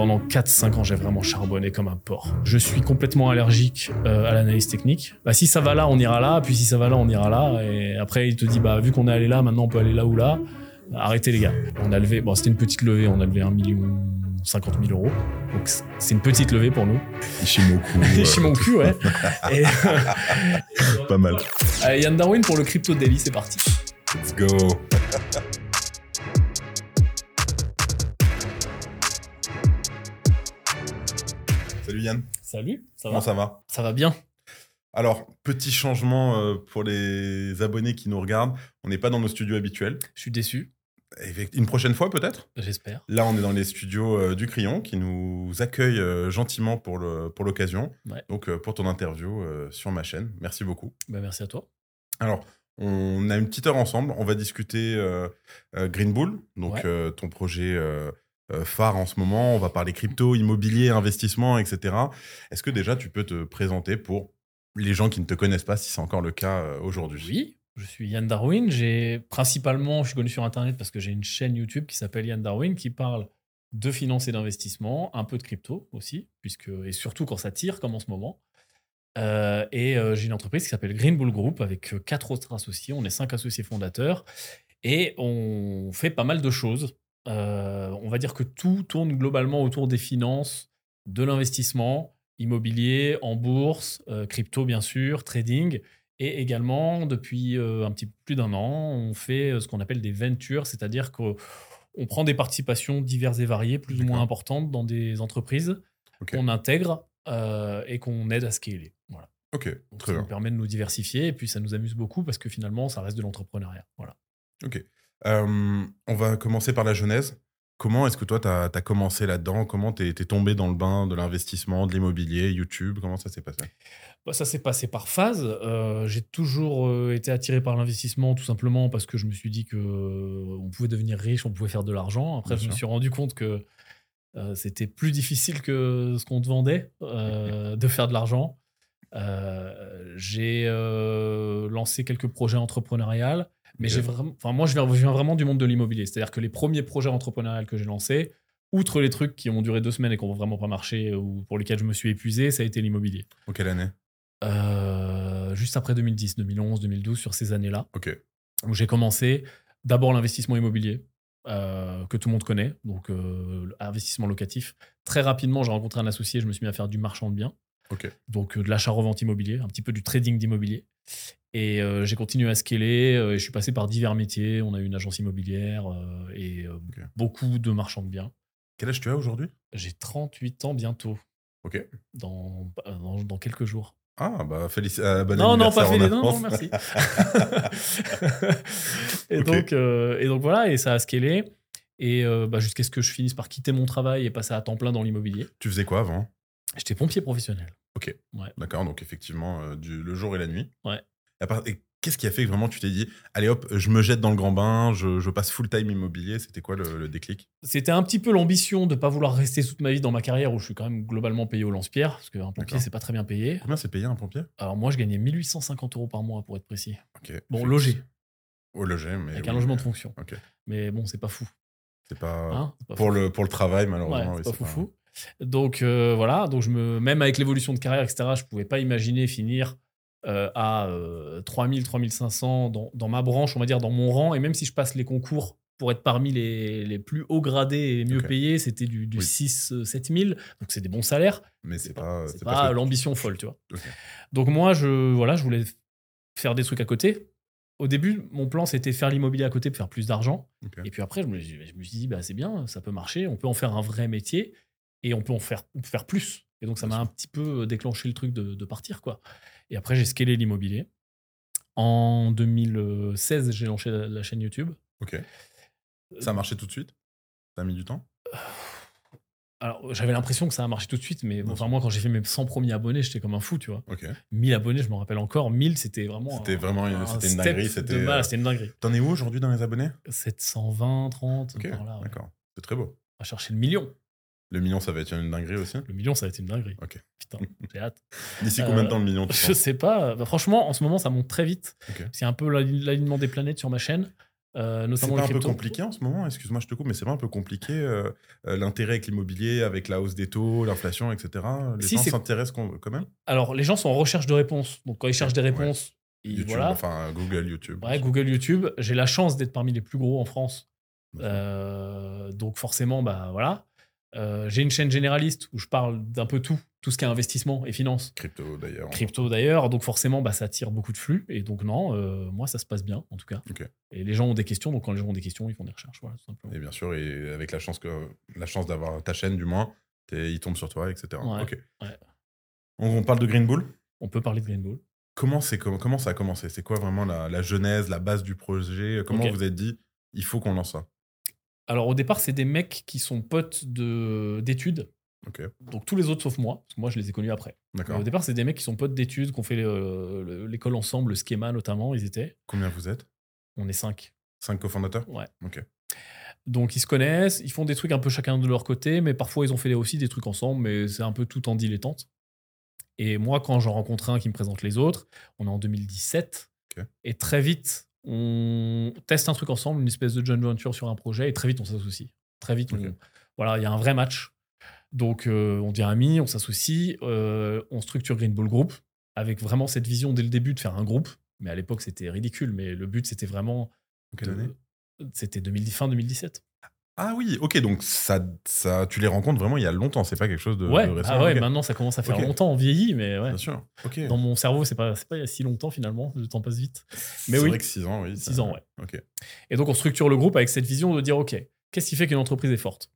pendant 4-5 ans, j'ai vraiment charbonné comme un porc. Je suis complètement allergique euh, à l'analyse technique. Bah, si ça va là, on ira là, puis si ça va là, on ira là. Et après, il te dit, bah, vu qu'on est allé là, maintenant on peut aller là ou là. Arrêtez les gars. On a levé, bon, c'était une petite levée, on a levé 1 million 50 000 euros. Donc c'est une petite levée pour nous. Ishimoku. Ishimoku, ouais. Et, Pas mal. Allez, Yann Darwin pour le Crypto Daily, c'est parti. Let's go. Salut Yann, Salut, ça va comment ça va Ça va bien. Alors, petit changement euh, pour les abonnés qui nous regardent. On n'est pas dans nos studios habituels. Je suis déçu, Effect- Une prochaine fois peut-être? J'espère. Là, on est dans les studios euh, du Crayon qui nous accueillent euh, gentiment pour pour l'occasion. Ouais. Donc, pour ton interview sur ma chaîne. Merci beaucoup. Bah, merci à toi. Alors, on a une petite heure ensemble. On va discuter euh, euh, Green Bull, donc Ouais. euh, ton projet euh, phare en ce moment. On va parler crypto, immobilier, investissement, etc. Est-ce que déjà tu peux te présenter pour les gens qui ne te connaissent pas, si c'est encore le cas euh, aujourd'hui? Oui, je suis Yann Darwin. J'ai principalement, je suis connu sur Internet parce que j'ai une chaîne YouTube qui s'appelle Yann Darwin qui parle de finance et d'investissement, un peu de crypto aussi, puisque et surtout quand ça tire comme en ce moment. Euh, et j'ai une entreprise qui s'appelle Green Bull Group avec quatre autres associés. On est cinq associés fondateurs et on fait pas mal de choses. Euh, on va dire que tout tourne globalement autour des finances, de l'investissement, immobilier, en bourse, euh, crypto bien sûr, trading. Et également, depuis euh, un petit peu plus d'un an, on fait ce qu'on appelle des ventures, c'est-à-dire qu'on prend des participations diverses et variées, plus ou moins importantes, dans des entreprises qu'on intègre et qu'on aide à scaler. Voilà. Ok, Donc, très ça bien. nous permet de nous diversifier et puis ça nous amuse beaucoup parce que finalement, ça reste de l'entrepreneuriat. Voilà. Ok. Euh, on va commencer par la genèse. Comment est-ce que toi, tu as, commencé là-dedans? Comment tu es, tombé dans le bain de l'investissement, de l'immobilier, YouTube? Comment ça s'est passé? Bah, ça s'est passé par phase. Euh, j'ai toujours euh, été attiré par l'investissement tout simplement parce que je me suis dit que euh, on pouvait devenir riche, on pouvait faire de l'argent. Après, Bien je me suis rendu compte que euh, c'était plus difficile que ce qu'on te vendait de faire de l'argent. J'ai lancé quelques projets entrepreneuriaux, mais Ok. j'ai vraiment, enfin moi je viens, je viens vraiment du monde de l'immobilier. C'est-à-dire que les premiers projets entrepreneuriaux que j'ai lancés, outre les trucs qui ont duré deux semaines et qui n'ont vraiment pas marché ou pour lesquels je me suis épuisé, ça a été l'immobilier. En quelle année? Euh, juste après 2010, 2011, 2012, sur ces années-là, Ok. où j'ai commencé d'abord l'investissement immobilier, euh, que tout le monde connaît, donc euh, investissement locatif. Très rapidement, j'ai rencontré un associé, je me suis mis à faire du marchand de biens, Ok. donc euh, de l'achat-revente immobilier, un petit peu du trading d'immobilier. Et euh, j'ai continué à scaler, euh, et je suis passé par divers métiers. On a eu une agence immobilière euh, et euh, beaucoup de marchands de biens. Quel âge tu as aujourd'hui? J'ai 38 ans bientôt, Ok. dans, dans, dans quelques jours. Ah, bah, félicitations. bon non, non, pas les non, merci. et, donc, et donc voilà, et ça a scalé. Et bah, jusqu'à ce que je finisse par quitter mon travail et passer à temps plein dans l'immobilier. Tu faisais quoi avant? J'étais pompier professionnel. Ok. Ouais. D'accord, donc effectivement, du, le jour et la nuit. Ouais. Qu'est-ce qui a fait que vraiment tu t'es dit, allez hop, je me jette dans le grand bain, je, je passe full time immobilier C'était quoi le, le déclic? C'était un petit peu l'ambition de ne pas vouloir rester toute ma vie dans ma carrière où je suis quand même globalement payé au lance-pierre, parce qu'un pompier, c'est pas très bien payé. Combien c'est payé un pompier? Alors moi, je gagnais 1850 euros par mois, pour être précis. Bon, logé, Au logé, mais. avec oui, un logement de fonction. Mais bon, c'est pas fou. C'est pas. hein, c'est pas pour, fou. le, pour le travail, malheureusement. Ouais, oui, c'est pas c'est foufou. Donc euh, voilà, donc je me, même avec l'évolution de carrière, etc., je pouvais pas imaginer finir euh, à euh, 3000, 3500 dans, dans ma branche, on va dire, dans mon rang. Et même si je passe les concours pour être parmi les, les plus hauts gradés et mieux payés, c'était du, du Oui. 6, euh, 7000. Donc c'est des bons salaires. Mais c'est pas. pas, que- l'ambition folle, tu vois. Donc moi, je, voilà, je voulais faire des trucs à côté. Au début, mon plan, c'était faire l'immobilier à côté pour faire plus d'argent. Et puis après, je me, je me suis dit, bah, c'est bien, ça peut marcher, on peut en faire un vrai métier et on peut en faire, on peut faire plus. Et donc, ça m'a un petit peu déclenché le truc de, de partir. quoi. Et après, j'ai scalé l'immobilier. En 2016, j'ai lancé la, la chaîne YouTube. Ok. Ça a marché tout de suite? Ça a mis du temps? Alors, j'avais l'impression que ça a marché tout de suite, mais bon, enfin, moi, quand j'ai fait mes 100 premiers abonnés, j'étais comme un fou, tu vois. Ok. 1000 abonnés, je m'en rappelle encore. 1000, c'était vraiment. C'était vraiment une- un c'était une step dinguerie, c'était, euh, C'était une dinguerie. T'en es où aujourd'hui dans les abonnés? 720, 30, Ok. ouais. D'accord. C'est très beau. Va chercher le million. Le million, ça va être une dinguerie aussi Le million, ça va être une dinguerie. Ok. Putain, j'ai hâte. D'ici combien de Euh, temps le million tu Je penses sais pas. Bah, franchement, en ce moment, ça monte très vite. C'est un peu l'ali- l'alignement des planètes sur ma chaîne. euh, C'est pas un peu compliqué en ce moment? Excuse-moi, je te coupe, mais c'est pas un peu compliqué euh, euh, l'intérêt avec l'immobilier, avec la hausse des taux, l'inflation, etc. Les Si, gens s'intéressent quand même? Alors, les gens sont en recherche de réponses. Donc, quand ils cherchent des Ouais. réponses, ils- YouTube, voilà. enfin Google, YouTube. Ouais, Google, YouTube. J'ai la chance d'être parmi les plus gros en France. Euh, donc, forcément, bah voilà. Euh, J'ai une chaîne généraliste où je parle d'un peu tout, tout ce qui est investissement et finance. Crypto d'ailleurs. Crypto d'ailleurs, donc forcément, bah, ça attire beaucoup de flux. Et donc, non, euh, moi, ça se passe bien, en tout cas. Et les gens ont des questions, donc quand les gens ont des questions, ils font des recherches, voilà, tout simplement. Et bien sûr, et avec la chance que la chance d'avoir ta chaîne, du moins, ils tombent sur toi, etc. Ouais, Ok. ouais. On, on parle de Green Bull? On peut parler de Green Bull. Comment, comment, comment ça a commencé? C'est quoi vraiment la, la genèse, la base du projet? Comment Ok. vous êtes dit, il faut qu'on lance ça? Alors, au départ, c'est des mecs qui sont potes de- d'études. Donc, tous les autres sauf moi, parce que moi, je les ai connus après. Au départ, c'est des mecs qui sont potes d'études, qui ont fait le- le- l'école ensemble, le schéma notamment, ils étaient. Combien vous êtes? On est cinq. Cinq cofondateurs? Ouais. Ok. Donc ils se connaissent, ils font des trucs un peu chacun de leur côté, mais parfois ils ont fait aussi des trucs ensemble, mais c'est un peu tout en dilettante. Et moi, quand j'en rencontre un qui me présente les autres, on est en 2017, Ok. et très vite, on teste un truc ensemble, une espèce de joint venture sur un projet, et très vite on s'associe. Très vite, on- voilà, il y a un vrai match. Donc euh, on devient amis, on s'associe, euh, on structure Green Bull Group avec vraiment cette vision dès le début de faire un groupe. Mais à l'époque, c'était ridicule, mais le but, c'était vraiment. Quelle de- année? C'était 2010 fin 2017. Ah oui, ok, donc ça, ça, tu les rencontres vraiment il y a longtemps, c'est pas quelque chose de, ouais, de récent. ah ouais maintenant ça commence à faire Ok. longtemps, on vieillit, mais ouais. Bien sûr. Ok. Dans mon cerveau, c'est pas, c'est pas il y a si longtemps finalement, le temps passe vite. C'est mais oui. vrai que 6 ans, oui. ça- 6 ans, ouais. Ok. Et donc on structure le groupe avec cette vision de dire ok, qu'est-ce qui fait qu'une entreprise est forte?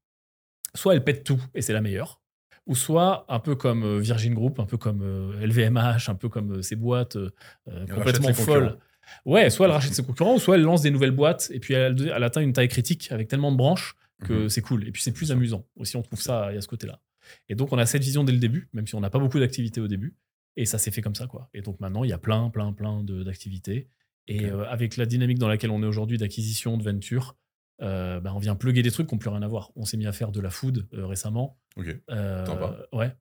Soit elle pète tout et c'est la meilleure, ou soit un peu comme euh, Virgin Group, un peu comme euh, LVMH, un peu comme euh, ces boîtes euh, euh, complètement folles. Ouais, soit elle rachète ses concurrents, soit elle lance des nouvelles boîtes et puis elle, elle atteint une taille critique avec tellement de branches que Mhm. c'est cool. Et puis c'est plus amusant aussi, on trouve ça, il y a ce côté-là. Et donc on a cette vision dès le début, même si on n'a pas beaucoup d'activités au début. Et ça s'est fait comme ça, quoi. Et donc maintenant, il y a plein, plein, plein d'activités. Et euh, avec la dynamique dans laquelle on est aujourd'hui d'acquisition, de venture, euh, bah, on vient plugger des trucs qui n'ont plus rien à voir. On s'est mis à faire de la food euh, récemment. Ok. Sympa. ouais.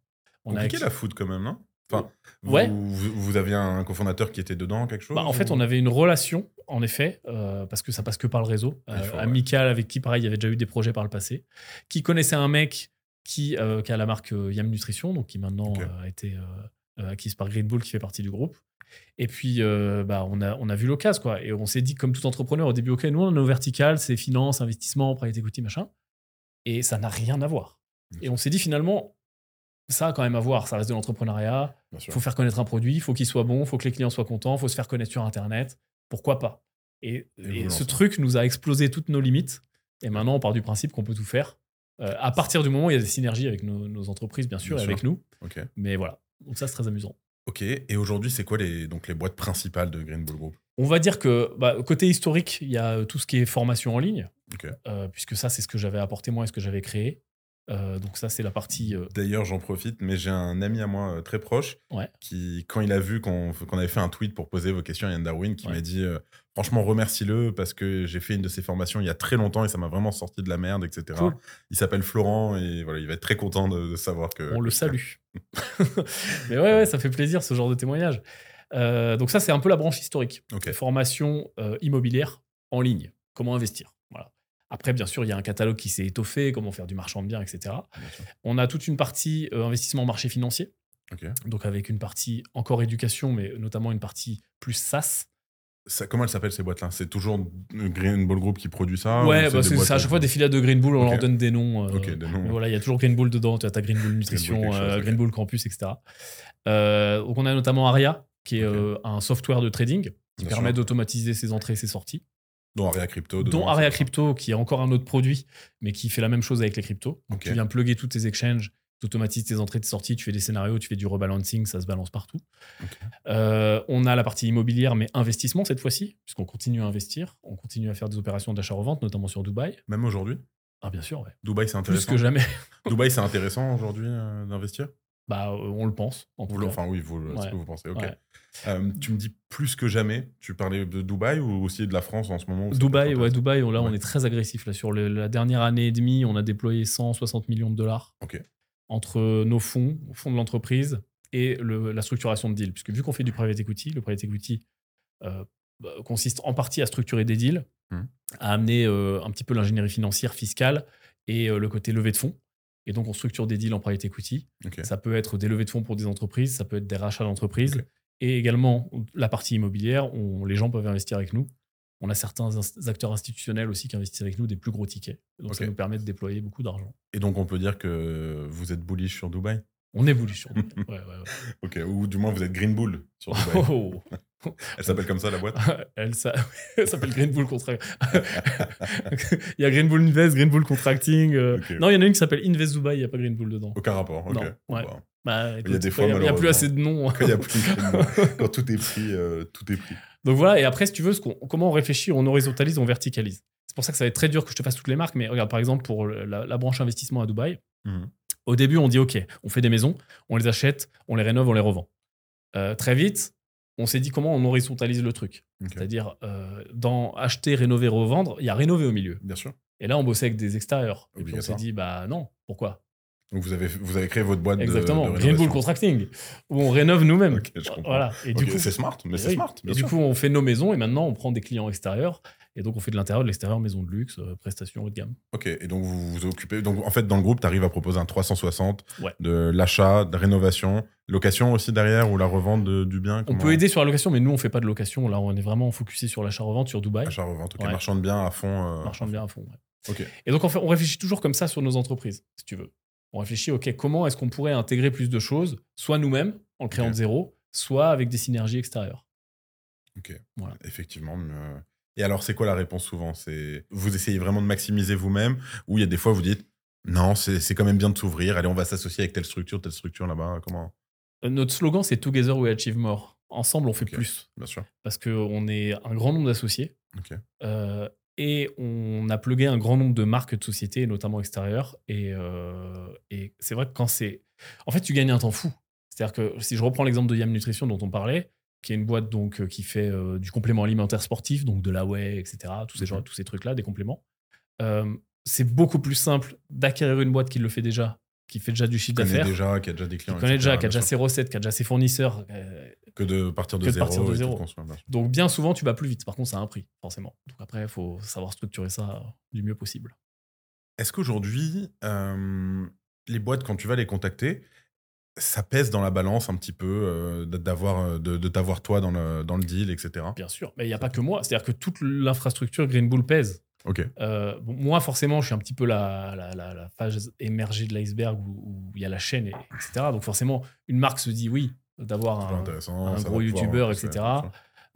On a Compliqué acquis- la foot quand même, non? Enfin, vous, Ouais. vous, vous aviez un cofondateur qui était dedans, quelque chose Bah, en fait, on avait une relation, en effet, euh, parce que ça passe que par le réseau, Il euh, faut, ouais. amical, avec qui, pareil, il y avait déjà eu des projets par le passé, qui connaissait un mec qui, euh, qui a la marque euh, Yam Nutrition, donc qui maintenant a été acquise par Green Bull, qui fait partie du groupe. Et puis, bah, on, a, on a vu l'occasion, quoi. Et on s'est dit, comme tout entrepreneur, au début, OK, nous, on a nos verticales, c'est finance, investissement, private equity, machin. Et ça n'a rien à voir. Et on s'est dit, finalement, ça quand même à voir. Ça reste de l'entrepreneuriat. Il faut faire connaître un produit, il faut qu'il soit bon, il faut que les clients soient contents, il faut se faire connaître sur Internet. Pourquoi pas? Et, ce truc nous a explosé toutes nos limites. Et maintenant, on part du principe qu'on peut tout faire. Euh, à partir du moment où il y a des synergies avec nos, nos entreprises, bien sûr, Bien et avec nous. Mais voilà. Donc ça, c'est très amusant. Ok. Et aujourd'hui, c'est quoi les, donc, les boîtes principales de Green Bull Group? On va dire que bah, côté historique, il y a euh, tout ce qui est formation en ligne, euh, puisque ça, c'est ce que j'avais apporté moi et ce que j'avais créé. Euh, donc ça, c'est la partie... euh, D'ailleurs, j'en profite, mais j'ai un ami à moi euh, très proche Ouais. qui, quand il a vu qu'on avait fait un tweet pour poser vos questions à Yann Darwin, qui Ouais. m'a dit franchement, remercie-le parce que j'ai fait une de ses formations il y a très longtemps et ça m'a vraiment sorti de la merde, etc. Cool. Il s'appelle Florent et voilà, il va être très content de, de savoir que. on le salue. Mais ouais, ouais, ça fait plaisir ce genre de témoignage. Donc ça, c'est un peu la branche historique. Formation immobilière en ligne. Comment investir? Après, bien sûr, il y a un catalogue qui s'est étoffé, comment faire du marchand de biens, etc. Sûr. On a toute une partie euh, investissement marché financier, donc avec une partie encore éducation, mais notamment une partie plus SaaS. Ça- comment elles s'appellent ces boîtes-là? C'est toujours Green Bull Group qui produit ça ouais, bah, c'est c'est à chaque fois des filiales de Green Bull, on leur donne des noms. euh, des noms. voilà, il y a toujours Green Bull dedans, tu as ta Green Bull Nutrition, chose, euh. Green Bull Campus, etc. Euh, donc on a notamment Aria, qui est euh, un software de trading qui Bien permet d'automatiser ses entrées et ses sorties. Dont Aria Crypto. dont ça. Crypto, qui est encore un autre produit, mais qui fait la même chose avec les cryptos. Donc tu viens plugger toutes tes exchanges, tu automatises tes entrées, tes sorties, tu fais des scénarios, tu fais du rebalancing, ça se balance partout. Euh, on a la partie immobilière, mais investissement cette fois-ci, puisqu'on continue à investir, on continue à faire des opérations d'achat-revente, notamment sur Dubaï. Même aujourd'hui? Ah bien sûr, ouais. Dubaï, c'est Plus intéressant. que jamais. Dubaï, c'est intéressant aujourd'hui euh, d'investir? Bah, euh, on le pense. En tout Vous cas. Enfin, oui, vous, c'est ce que vous pensez. Ok. Ouais. Euh, tu me dis plus que jamais. Tu parlais de Dubaï ou aussi de la France en ce moment Dubaï, ouais, Dubaï, là, on est très agressif. Là, sur le- la dernière année et demie, on a déployé 160 millions de dollars entre nos fonds, fonds de l'entreprise et le- la structuration de deal. Puisque vu qu'on fait du private equity, le private equity, euh, bah, consiste en partie à structurer des deals, Mhm. à amener euh, un petit peu l'ingénierie financière, fiscale et le côté levée de fonds. Et donc, on structure des deals en private equity. Ça peut être des levées de fonds pour des entreprises, ça peut être des rachats d'entreprises. Et également, la partie immobilière, on- les gens peuvent investir avec nous. On a certains ins- acteurs institutionnels aussi qui investissent avec nous des plus gros tickets. Donc, ça nous permet de déployer beaucoup d'argent. Et donc, on peut dire que vous êtes bullish sur Dubaï? On bullish sur Dubaï. Ouais, ouais, ouais. Ok, ou du moins, vous êtes Green Bull sur Dubaï. Oh. Elle s'appelle comme ça, la boîte Elle, s'appelle Green Bull Contract. il y a Green Bull Invest, Green Bull Contracting. euh. Non, il y en a une qui s'appelle Invest Dubai, il n'y a pas Green Bull dedans. Aucun rapport, ok. Non, Bon, ouais. bah, Bah, Il y a écoute, des quand fois, il n'y a, plus assez de noms. Quand il y a plus de Bull, quand tout est pris, euh, tout est pris. Donc voilà, et après, si tu veux, ce comment on réfléchit, on horizontalise, on verticalise. C'est pour ça que ça va être très dur que je te fasse toutes les marques, mais regarde, par exemple, pour la, la branche investissement à Dubaï, Mhm. Au début, on dit OK, on fait des maisons, on les achète, on les rénove, on les revend. Euh, très vite, on s'est dit comment on horizontalise le truc. C'est-à-dire, euh, dans acheter, rénover, revendre, il y a rénover au milieu. Bien sûr. Et là, on bossait avec des extérieurs. Et puis on s'est dit, bah non, pourquoi? Donc, vous avez, vous avez créé votre boîte de- Exactement, de, Green Bull. Contracting, où on rénove nous-mêmes. Ok, je comprends. Voilà. Et du coup, c'est smart, mais c'est oui. smart. Bien et sûr. du coup, on fait nos maisons et maintenant, on prend des clients extérieurs. Et donc, on fait de l'intérieur, de l'extérieur, maison de luxe, euh, prestations haut de gamme. Ok, et donc vous vous occupez. Donc en fait, dans le groupe, tu arrives à proposer un 360 Ouais. de l'achat, de rénovation, location aussi derrière ou la revente de- du bien On peut aider sur la location, mais nous, on fait pas de location. Là, on est vraiment focusé sur l'achat-revente sur Dubaï. Achat-revente, ok. Ouais. Marchand de biens à fond. euh, Marchand de biens à fond. ouais. Ok. Et donc, en fait, on réfléchit toujours comme ça sur nos entreprises, si tu veux. On réfléchit, OK, comment est-ce qu'on pourrait intégrer plus de choses, soit nous-mêmes, en le créant de zéro, soit avec des synergies extérieures. Ok. Voilà. Effectivement. mais, euh, Et alors, c'est quoi la réponse souvent? C'est vous essayez vraiment de maximiser vous-même ou il y a des fois vous dites non, c'est quand même bien de s'ouvrir. Allez, on va s'associer avec telle structure, telle structure là-bas. Comment? Euh, Notre slogan, c'est Together we achieve more. Ensemble, on fait plus. Bien sûr. Parce qu'on est un grand nombre d'associés. Ok. Euh, et on a plugué un grand nombre de marques de sociétés, notamment extérieures. Et, euh, et c'est vrai que quand c'est. En fait, tu gagnes un temps fou. C'est-à-dire que si je reprends l'exemple de Yam Nutrition dont on parlait, qui est une boîte donc, euh, qui fait euh, du complément alimentaire sportif, donc de la whey, etc., tous ces, Mhm. genres- tous ces trucs-là, des compléments, euh, c'est beaucoup plus simple d'acquérir une boîte qui le fait déjà, qui fait déjà du chiffre Qui connaît d'affaires, déjà, qui a déjà des qui clients. connaît etc., déjà, qui a déjà sûr. ses recettes, qui a déjà ses fournisseurs. euh, Que de partir de zéro. partir de zéro. donc bien souvent, tu vas plus vite. Par contre, ça a un prix, forcément. Donc après, il faut savoir structurer ça du mieux possible. Est-ce qu'aujourd'hui, les boîtes, quand tu vas les contacter, ça pèse dans la balance un petit peu euh, d'avoir, euh, de, de t'avoir toi dans le, dans le deal, etc. Bien sûr, mais il n'y a pas que moi. C'est-à-dire que toute l'infrastructure Green Bull pèse. Ok. Euh, bon, moi, forcément, je suis un petit peu la, la, la- la phase émergée de l'iceberg où il y a la chaîne, et, etc. Donc forcément, une marque se dit oui, d'avoir un, gros youtubeur, etc.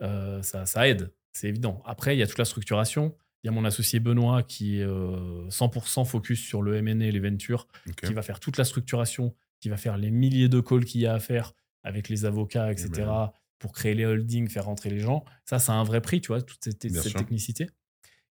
euh, ça, ça aide, c'est évident. Après, il y a toute la structuration. Il y a mon associé Benoît qui est euh, 100% focus sur le M&A et les ventures, qui va faire toute la structuration, qui va faire les milliers de calls qu'il y a à faire avec les avocats, etc., J'imagine. pour créer les holdings, faire rentrer les gens. Ça, ça a un vrai prix, tu vois, toute cette, cette technicité.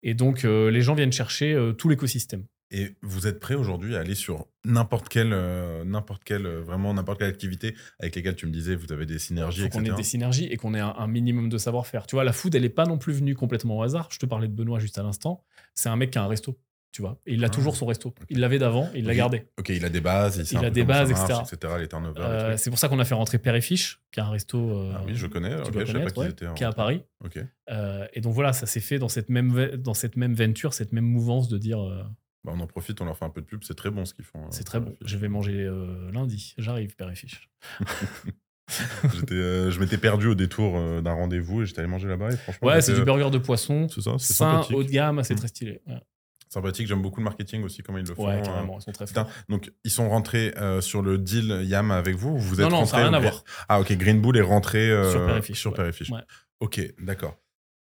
Et donc, euh, les gens viennent chercher euh, tout l'écosystème. Et vous êtes prêt aujourd'hui à aller sur n'importe quelle, euh, n'importe quelle, vraiment n'importe quelle activité avec lesquelles tu me disais vous avez des synergies, Il faut qu'on ait des synergies et qu'on ait un, un minimum de savoir-faire. Tu vois, la food, elle n'est pas non plus venue complètement au hasard. Je te parlais de Benoît juste à l'instant. C'est un mec qui a un resto, tu vois. Et il a Ah. toujours son resto. Il l'avait d'avant, il l'a gardé. Ok, il a des bases, il, sait Il a des bases, marche, etc. Les Euh, les trucs. c'est pour ça qu'on a fait rentrer Père et Fiche, qui a un resto euh, Ah oui, je connais. tu Ok, dois je savais pas ouais, en- qui est à Paris. Ok. Euh, et donc voilà, ça s'est fait dans cette même, dans cette même venture, cette même mouvance de dire euh, Bah, on en profite, on leur fait un peu de pub. C'est très bon ce qu'ils font. euh, c'est très bon. Je vais manger euh, lundi. J'arrive, Père et Fiche. Euh, je m'étais perdu au détour euh, d'un rendez-vous et j'étais allé manger là-bas. Ouais, c'est du euh, burger de poisson, C'est ça, c'est sain, haut de gamme, c'est Mm. très stylé. Ouais, Sympathique. J'aime beaucoup le marketing aussi, comment ils le font. Ouais, euh, carrément, ils sont très forts. donc ils sont rentrés euh, sur le deal Yam avec vous ou vous êtes Non, non, ça n'a rien à voir. Ah ok, Green Bull est rentré euh, Sur. Ouais. Ok, d'accord.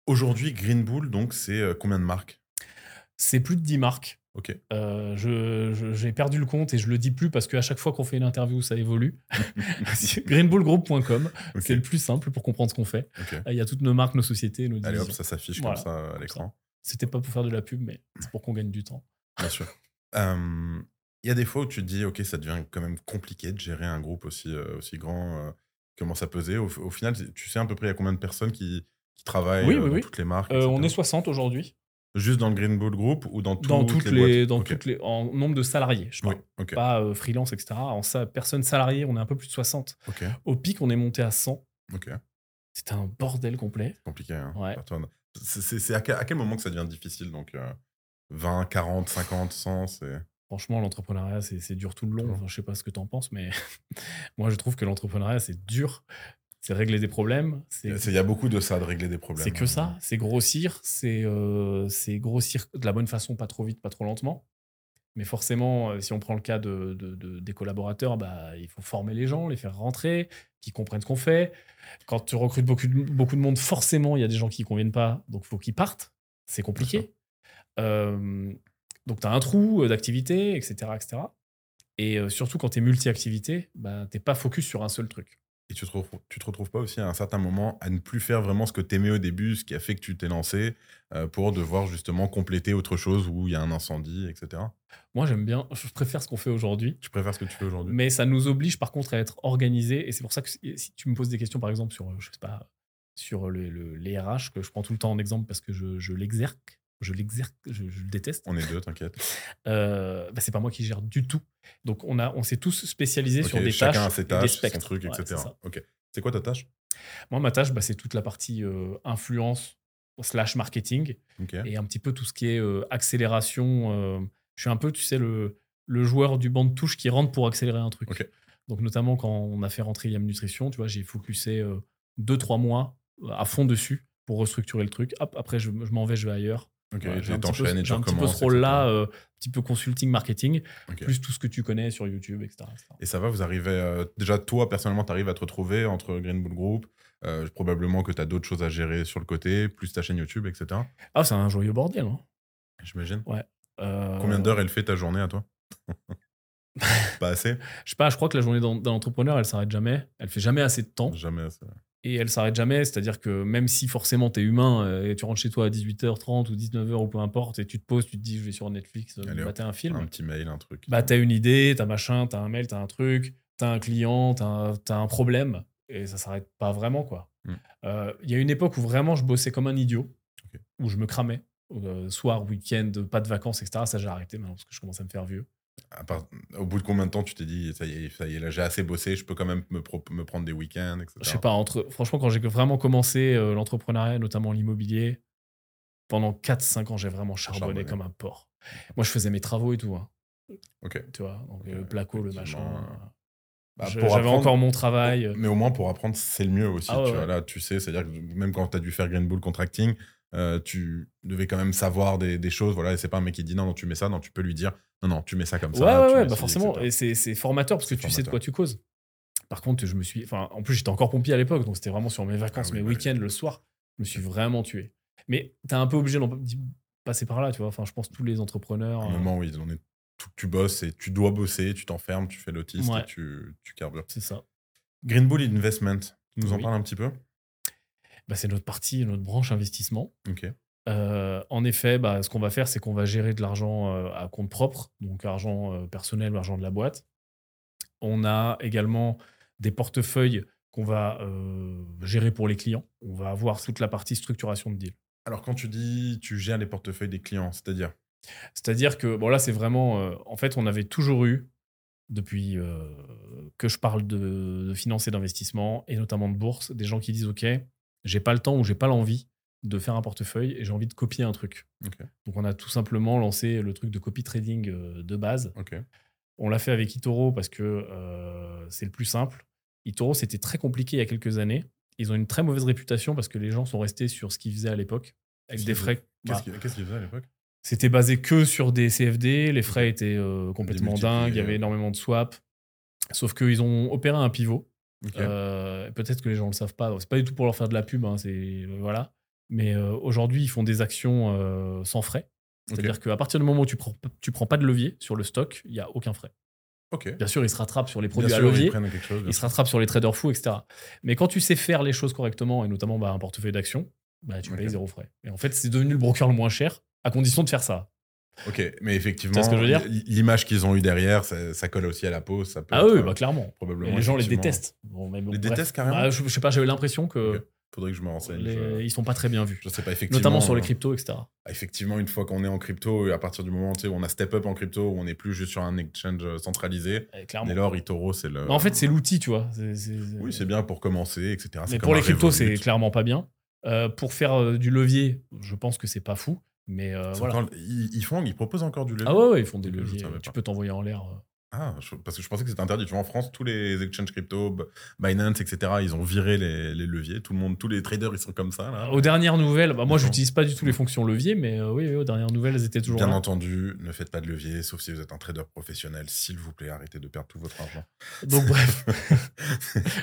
Aujourd'hui, Green Bull, donc c'est combien de marques? C'est plus de 10 marques. Ok. Euh, je- je- J'ai perdu le compte et je le dis plus parce qu'à chaque fois qu'on fait une interview, ça évolue. Greenbullgroup.com, ok, c'est le plus simple pour comprendre ce qu'on fait. Il y a toutes nos marques, nos sociétés, nos Allez hop, ça s'affiche Voilà. comme ça à l'écran. C'était pas pour faire de la pub, mais c'est pour qu'on gagne du temps. Bien sûr. Euh, Il y a des fois où tu te dis, ok, ça devient quand même compliqué de gérer un groupe aussi, euh, aussi grand, euh, comment ça pesait. Au, au final, tu sais à peu près il y a combien de personnes qui, qui travaillent Oui, euh, oui, dans oui. toutes les marques Euh, on est 60 aujourd'hui, Juste dans le Green Bull Group ou dans, dans toutes, toutes les, les, boîtes dans toutes les, en nombre de salariés, je Oui, parle. ok. Pas euh, freelance, etc. En sa, personnes salariées, on est un peu plus de 60. Ok, Au pic, on est monté à 100. ok. C'était un bordel complet. Compliqué. Hein, Ouais. C'est- à, quel- moment que ça devient difficile Donc, euh, 20, 40, 50, 100, c'est. Franchement, l'entrepreneuriat, c'est c'est dur tout le long. Enfin, je sais pas ce que tu en penses, mais moi, je trouve que l'entrepreneuriat, c'est dur. C'est régler des problèmes. C'est Il y a beaucoup de ça, de régler des problèmes. c'est que ça. C'est grossir. C'est euh, c'est grossir de la bonne façon, pas trop vite, pas trop lentement. Mais forcément, euh, si on prend le cas de, de- de- des collaborateurs, bah, il faut former les gens, les faire rentrer, qu'ils comprennent ce qu'on fait. Quand tu recrutes beaucoup de, beaucoup de monde, forcément, il y a des gens qui ne conviennent pas, donc il faut qu'ils partent. C'est compliqué. Euh, donc, tu as un trou euh, d'activité, etc., etc. Et surtout, quand tu es multi-activité, bah, tu n'es pas focus sur un seul truc. Et tu te, retrouves, tu te retrouves pas aussi à un certain moment à ne plus faire vraiment ce que tu aimais au début, ce qui a fait que tu t'es lancé, euh, pour devoir justement compléter autre chose où il y a un incendie, etc. Moi, j'aime bien, je préfère ce qu'on fait aujourd'hui. Tu préfères ce que tu fais aujourd'hui? Mais ça nous oblige par contre à être organisé. Et c'est pour ça que si tu me poses des questions, par exemple, sur, euh, je sais pas, sur le, le- les RH, que je prends tout le temps en exemple parce que je, je l'exerce, je l'exerce, je, je le déteste, On est deux, t'inquiète. euh, bah, c'est pas moi qui gère du tout. Donc on, a, on s'est tous spécialisés sur des chacun tâches, a ses des tâches, son truc, Ouais, etc. c'est ok. C'est quoi ta tâche? Moi, ma tâche, bah, c'est toute la partie euh, influence slash marketing et un petit peu tout ce qui est euh, accélération. euh, je suis un peu, tu sais, le, le joueur du banc de touche qui rentre pour accélérer un truc. Donc, notamment quand on a fait rentrer Yam Nutrition, tu vois, j'ai focusé 2-3 mois à fond dessus pour restructurer le truc. Hop, après, je, je m'en vais, je vais ailleurs. Ok, Voilà, j'ai un, petit peu, t'enchaînes et tu j'ai un petit peu recommences, ce rôle-là, euh, un petit peu consulting, marketing, plus tout ce que tu connais sur YouTube, etc. etc. Et ça va, vous arrivez. euh, déjà, toi, personnellement, tu arrives à te retrouver entre Green Bull Group. euh, probablement que tu as d'autres choses à gérer sur le côté, plus ta chaîne YouTube, etc. Ah, c'est un joyeux bordel. hein. J'imagine. Euh, Combien d'heures elle fait ta journée à toi? Pas assez Je sais pas, je crois que la journée d'un d'un entrepreneur, elle s'arrête jamais. Elle fait jamais assez de temps. Jamais assez. Et elle s'arrête jamais. C'est-à-dire que même si forcément tu es humain euh, et tu rentres chez toi à 18h30 ou 19h ou peu importe, et tu te poses, tu te dis je vais sur Netflix euh, Allez, mater un film, Un petit mail, un truc. bah t'as une idée, t'as machin, t'as un mail, t'as un truc, t'as un client, t'as un, un problème et ça s'arrête pas vraiment quoi. Hmm. Euh, Il y a une époque où vraiment je bossais comme un idiot, où je me cramais. euh, soir, week-end, pas de vacances, etc. Ça, j'ai arrêté maintenant parce que je commence à me faire vieux. À part- au bout de combien de temps tu t'es dit, ça y est, ça y est là, j'ai assez bossé, je peux quand même me, pro- me prendre des week-ends, etc. Je sais pas, entre, franchement, quand j'ai vraiment commencé euh, l'entrepreneuriat, notamment l'immobilier, pendant 4-5 ans, j'ai vraiment charbonné, Charbonné. comme un porc. Moi, je faisais mes travaux et tout. hein, Ok. tu vois, donc, le placo, le machin. euh, Bah, J'avais apprendre- encore mon travail. euh, Mais au moins pour apprendre, c'est le mieux aussi. Ah ouais, tu vois, ouais. là, tu sais, c'est-à-dire que même quand tu as dû faire Green Bull Contracting, euh, tu devais quand même savoir des, des choses. Voilà, et c'est pas un mec qui dit non, non, tu mets ça, non, tu peux lui dire non, non, tu mets ça comme Ouais, ça. ouais, tu ouais, bah ci, forcément. etc. Et c'est formateur parce que tu sais de quoi tu causes. Par contre, je me suis. Enfin, en plus, j'étais encore pompier à l'époque, donc c'était vraiment sur mes vacances, Ah oui, mes bah oui. week-ends, le soir. Je me suis vraiment tué. Mais t'es un peu obligé d'en passer par là, tu vois. Enfin, je pense tous les entrepreneurs. À un euh, moment, oui, on est, tout- tu bosses et tu dois bosser, tu t'enfermes, tu fais l'autiste Ouais. et tu, tu carbures. c'est ça. Green Bull Investment, tu nous en parles un petit peu? Bah, c'est notre partie, notre branche investissement. Euh, en effet, bah, ce qu'on va faire, c'est qu'on va gérer de l'argent euh, à compte propre, donc argent euh, personnel ou argent de la boîte. On a également des portefeuilles qu'on va euh, gérer pour les clients. On va avoir toute la partie structuration de deal. Alors, quand tu dis tu gères les portefeuilles des clients, c'est-à-dire? C'est-à-dire que, bon là, c'est vraiment... en fait, on avait toujours eu, depuis que je parle de, de finance et d'investissement, et notamment de bourse, des gens qui disent, OK, j'ai pas le temps ou j'ai pas l'envie de faire un portefeuille et j'ai envie de copier un truc. Donc on a tout simplement lancé le truc de copy trading euh, de base. On l'a fait avec Itoro parce que euh, c'est le plus simple. Itoro, c'était très compliqué il y a quelques années. Ils ont une très mauvaise réputation parce que les gens sont restés sur ce qu'ils faisaient à l'époque, avec des qu'ils frais? Qu'est-ce bah, qu'est-ce qu'il faisait à l'époque? C'était basé que sur des CFD, les frais étaient euh, complètement dingues, il y avait énormément de swaps. Sauf qu'ils ont opéré un pivot. Euh, Peut-être que les gens ne le savent pas. C'est pas du tout pour leur faire de la pub, hein, c'est voilà. Mais euh, aujourd'hui, ils font des actions euh, sans frais. C'est-à-dire qu'à partir du moment où tu prends, tu prends pas de levier sur le stock, il y a aucun frais. Bien sûr, ils se rattrapent sur les produits à sûr, ils levier, prennent quelque chose. ils se rattrapent sur les traders fous, etc. Mais quand tu sais faire les choses correctement, et notamment bah, un portefeuille d'actions, bah, tu payes zéro frais. Et en fait, c'est devenu le broker le moins cher, à condition de faire ça. Ok, mais effectivement, l'image qu'ils ont eue derrière, ça, ça colle aussi à la peau. Ça peut Ah oui, bah clairement. probablement. Les gens les détestent. Bon, mais bon, Les bref. détestent carrément Ah, je, je sais pas, j'avais l'impression que Ok. Faudrait que je me renseigne. Les- Je, Ils sont pas très bien vus. je sais pas, effectivement. Notamment sur les euh, cryptos, etc. Effectivement, une fois qu'on est en crypto, à partir du moment où on a step up en crypto, où on n'est plus juste sur un exchange euh, centralisé, Eh, Clairement. dès lors, eToro, c'est le. En fait, c'est l'outil, tu vois. Oui, c'est bien pour commencer, etc. Mais pour les cryptos, c'est clairement pas bien. Euh, pour faire euh, du levier, je pense que c'est pas fou. Mais euh, C'est voilà. encore- ils, ils font, ils proposent encore du levier. Ah ouais, ouais, ils font des leviers. savais Tu peux t'envoyer en l'air. Euh. Ah, je- parce que je pensais que c'était interdit. Tu vois, en France, tous les exchanges crypto, B- Binance, etc., ils ont viré les, les leviers. Tout le monde, tous les traders, ils sont comme ça. Là. Aux dernières nouvelles, bah, moi, D'accord. j'utilise pas du tout les fonctions levier, mais euh, oui, oui, aux dernières nouvelles, elles étaient toujours Bien là. entendu, ne faites pas de levier, sauf si vous êtes un trader professionnel. S'il vous plaît, arrêtez de perdre tout votre argent. Donc bref,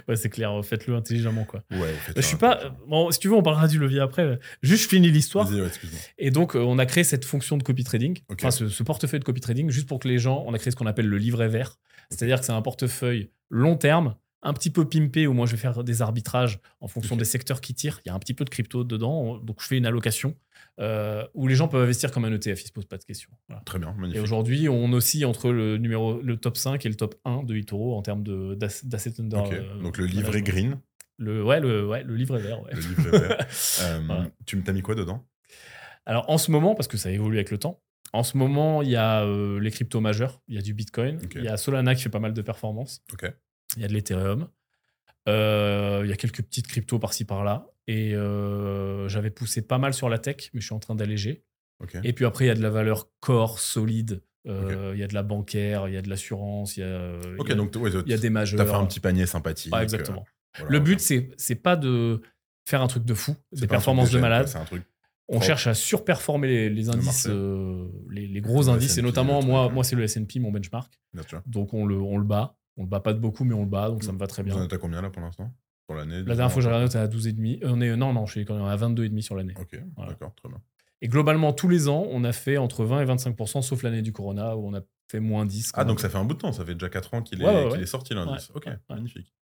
ouais, c'est clair, faites-le intelligemment quoi. Ouais, faites Je ça, suis pas. attention. Bon, si tu veux, on parlera du levier après. Juste, je finis l'histoire. Vas-y, ouais, excuse-moi. Et donc, euh, on a créé cette fonction de copy trading, Ok. enfin ce, ce portefeuille de copy trading, juste pour que les gens, on a créé ce qu'on appelle le livret vert. C'est-à-dire que c'est un portefeuille long terme, un petit peu pimpé, où moi je vais faire des arbitrages en fonction des secteurs qui tirent. Il y a un petit peu de crypto dedans, donc je fais une allocation euh, où les gens peuvent investir comme un ETF, ils se posent pas de questions. Voilà. Très bien, Et magnifique. aujourd'hui, on oscille entre le, numéro, le top 5 et le top 1 de eToro en termes d'asset under. Ok, euh, Donc le livret green, Le, ouais, le, ouais, le livret vert. ouais. le livret vert. Euh, Voilà. Tu m'as mis quoi dedans? Alors en ce moment, parce que ça évolue avec le temps, en ce moment, il y a euh, les cryptos majeurs, il y a du Bitcoin, il y a Solana qui fait pas mal de performances, il y a de l'Ethereum, euh, il y a quelques petites cryptos par-ci par-là, et euh, j'avais poussé pas mal sur la tech, mais je suis en train d'alléger. Et puis après, il y a de la valeur core, solide, euh, il y a de la bancaire, il y a de l'assurance, il y a, y a- donc ouais, il y a des tu majeurs. as fait un petit panier sympathique. Exactement. voilà, le but, c'est c'est pas de faire un truc de fou, des performances de malade. C'est un truc. On cherche à surperformer les, les indices, euh, les, les gros Le indices, et notamment truc, moi, moi c'est le S&P, mon benchmark. Bien sûr. Donc on le, on le bat. On le bat pas de beaucoup, mais on le bat, donc ça me va très Vous en bien. êtes à combien là pour l'instant? Pour l'année La dernière fois que j'ai regardé, on était à 12,5. Euh, on est, non, non, je suis quand même à 22,5 sur l'année. Ok, Voilà. d'accord, très bien. Et globalement, tous les ans, on a fait entre 20 et 25%, sauf l'année du Corona, où on a fait moins 10. Ah, donc ça fait un bout de temps, ça fait déjà 4 ans qu'il est, Ouais, est sorti l'indice. Ok, magnifique.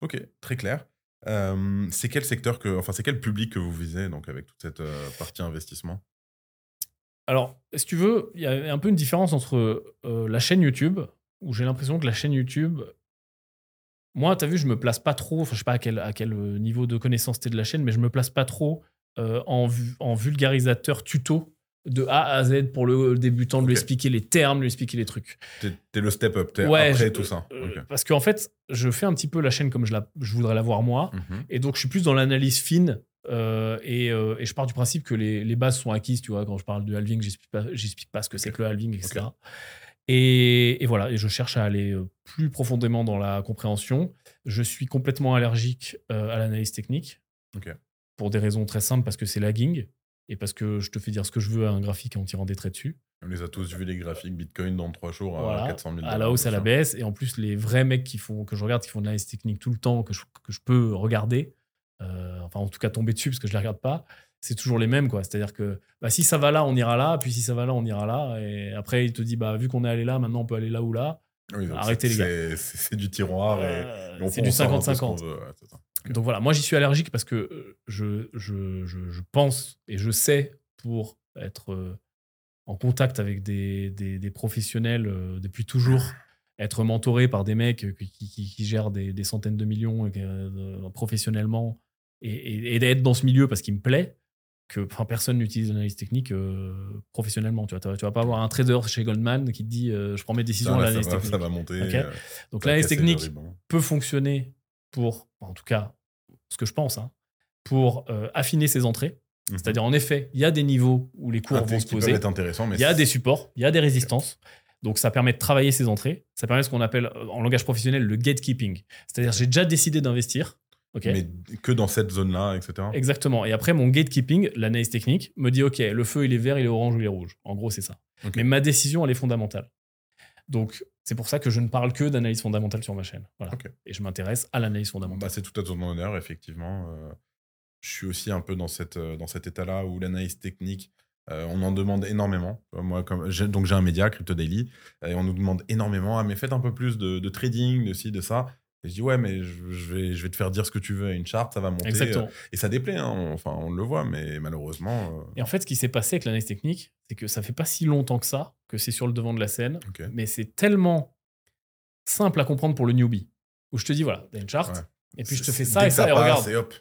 Ok, très clair. C'est quel secteur que, enfin, c'est quel public que vous visez donc avec toute cette partie investissement? Alors, si tu veux, il y a un peu une différence entre la chaîne YouTube, où j'ai l'impression que la chaîne YouTube, moi, tu as vu, je me place pas trop, enfin, je sais pas à quel, à quel niveau de connaissance t'es de la chaîne, mais je me place pas trop en, en vulgarisateur tuto de A à Z pour le débutant, de lui expliquer les termes, de lui expliquer les trucs. T'es le step up, t'es Ouais, après je- tout ça. euh. Parce qu'en fait, je fais un petit peu la chaîne comme je, la, je voudrais la voir moi. Mhm. Et donc, je suis plus dans l'analyse fine. euh, et, euh, et je pars du principe que les, les bases sont acquises. Tu vois, quand je parle de halving, j'explique pas, pas ce que c'est que le halving, etc. Et, et voilà, et je cherche à aller euh, plus profondément dans la compréhension. Je suis complètement allergique à l'analyse technique. Pour des raisons très simples, parce que c'est lagging. Et parce que je te fais dire ce que je veux à un graphique en tirant des traits dessus. On les a tous vu les graphiques Bitcoin dans 3 jours à Voilà, 400 000 à la hausse, à la baisse. Et en plus, les vrais mecs qui font, que je regarde, qui font de l'analyse technique tout le temps, que je, que je peux regarder, euh, enfin en tout cas tomber dessus parce que je les regarde pas, c'est toujours les mêmes. quoi. C'est-à-dire que bah, si ça va là, on ira là. Puis si ça va là, on ira là. Et après, il te dit, bah, vu qu'on est allé là, maintenant on peut aller là ou là. Oui, Arrêtez, les gars. c'est- du tiroir et, Euh, et c'est du en faire un peu ce qu'on 50-50. veut, ouais, c'est ça. Donc voilà, moi j'y suis allergique parce que euh, je, je, je, je pense et je sais pour être euh, en contact avec des, des, des professionnels depuis toujours, être mentoré par des mecs qui, qui, qui gèrent des, des centaines de millions professionnellement et, et, et d'être dans ce milieu parce qu'il me plaît, que enfin, personne n'utilise l'analyse technique euh, professionnellement. Tu vois, tu vas pas avoir un trader chez Goldman qui te dit euh, je prends mes décisions à l'analyse technique. ça va monter. Euh, Donc l'analyse technique peut fonctionner pour, en tout cas, ce que je pense, hein, pour affiner ses entrées. Mhm. C'est-à-dire, en effet, il y a des niveaux où les cours Un vont se poser. Il y a des supports, il y a des résistances. Donc, ça permet de travailler ses entrées. Ça permet ce qu'on appelle, en langage professionnel, le gatekeeping. C'est-à-dire, j'ai déjà décidé d'investir. Mais que dans cette zone-là, etc. Exactement. Et après, mon gatekeeping, l'analyse technique, me dit OK, le feu, il est vert, il est orange ou il est rouge. En gros, c'est ça. Mais ma décision, elle est fondamentale. Donc, c'est pour ça que je ne parle que d'analyse fondamentale sur ma chaîne. Voilà. Et je m'intéresse à l'analyse fondamentale. Bah, c'est tout à ton honneur, effectivement. Euh, je suis aussi un peu dans, cette, euh, dans cet état-là où l'analyse technique, euh, on en demande énormément. Moi, comme, donc j'ai un média, Crypto Daily, et on nous demande énormément, ah, mais faites un peu plus de, de trading, de ci, de ça. Et je dis, ouais, mais je, je vais, je vais te faire dire ce que tu veux à une charte, ça va monter. Exactement. Et ça déplaît, hein, on- enfin, on le voit, mais malheureusement. euh, Et en fait, ce qui s'est passé avec l'analyse technique, c'est que ça fait pas si longtemps que ça, que c'est sur le devant de la scène, mais c'est tellement simple à comprendre pour le newbie. Où je te dis, voilà, t'as une charte, Ouais. et puis je te fais ça et que ça, et regarde. et hop.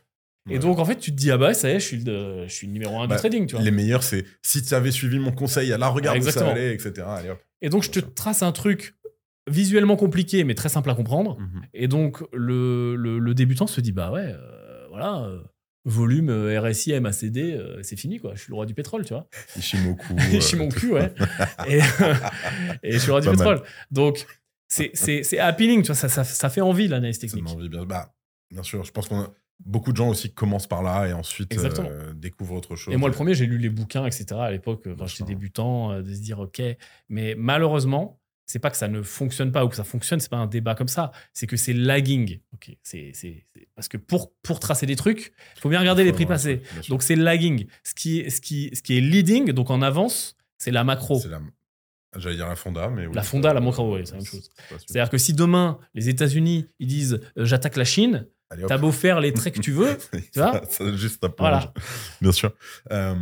Et Ouais. donc, en fait, tu te dis, ah bah, ça y est, je suis le, je suis le numéro un Bah, du trading, tu vois. Les meilleurs, c'est si tu avais suivi mon conseil, là, regarde où ça allait, etc. Allez, hop. Et donc, je te trace un truc visuellement compliqué, mais très simple à comprendre. Mhm. Et donc, le, le, le débutant se dit, bah ouais, euh, voilà, euh, volume euh, RSI, MACD, c'est fini, quoi. Je suis le roi du pétrole, tu vois. Ishimoku. Cul, ouais. et, et je suis le roi du Pas mal. pétrole. Donc, c'est- appealing, tu vois, ça, ça, ça fait envie, l'analyse Ça technique. m'envie bien. Bah, bien sûr, je pense qu'on a beaucoup de gens aussi commencent par là et ensuite euh, découvrent autre chose. Et moi, le premier, j'ai lu les bouquins, etc. à l'époque, quand j'étais débutant, de se dire, OK. Mais malheureusement, c'est pas que ça ne fonctionne pas ou que ça fonctionne, c'est pas un débat comme ça. C'est que c'est lagging. OK. C'est Parce que pour, pour tracer des trucs, il faut bien regarder les prix passés. Donc, c'est lagging. Ce qui, est, ce, qui, ce qui est leading, donc en avance, c'est la macro. la. J'allais dire la Fonda, mais oui, La Fonda, la macro, oui, c'est la même chose. C'est-à-dire que si demain, les États-Unis, ils disent euh, j'attaque la Chine. T'as beau faire les traits que tu veux, tu vois ça, ça, juste Voilà. Bien sûr. Euh,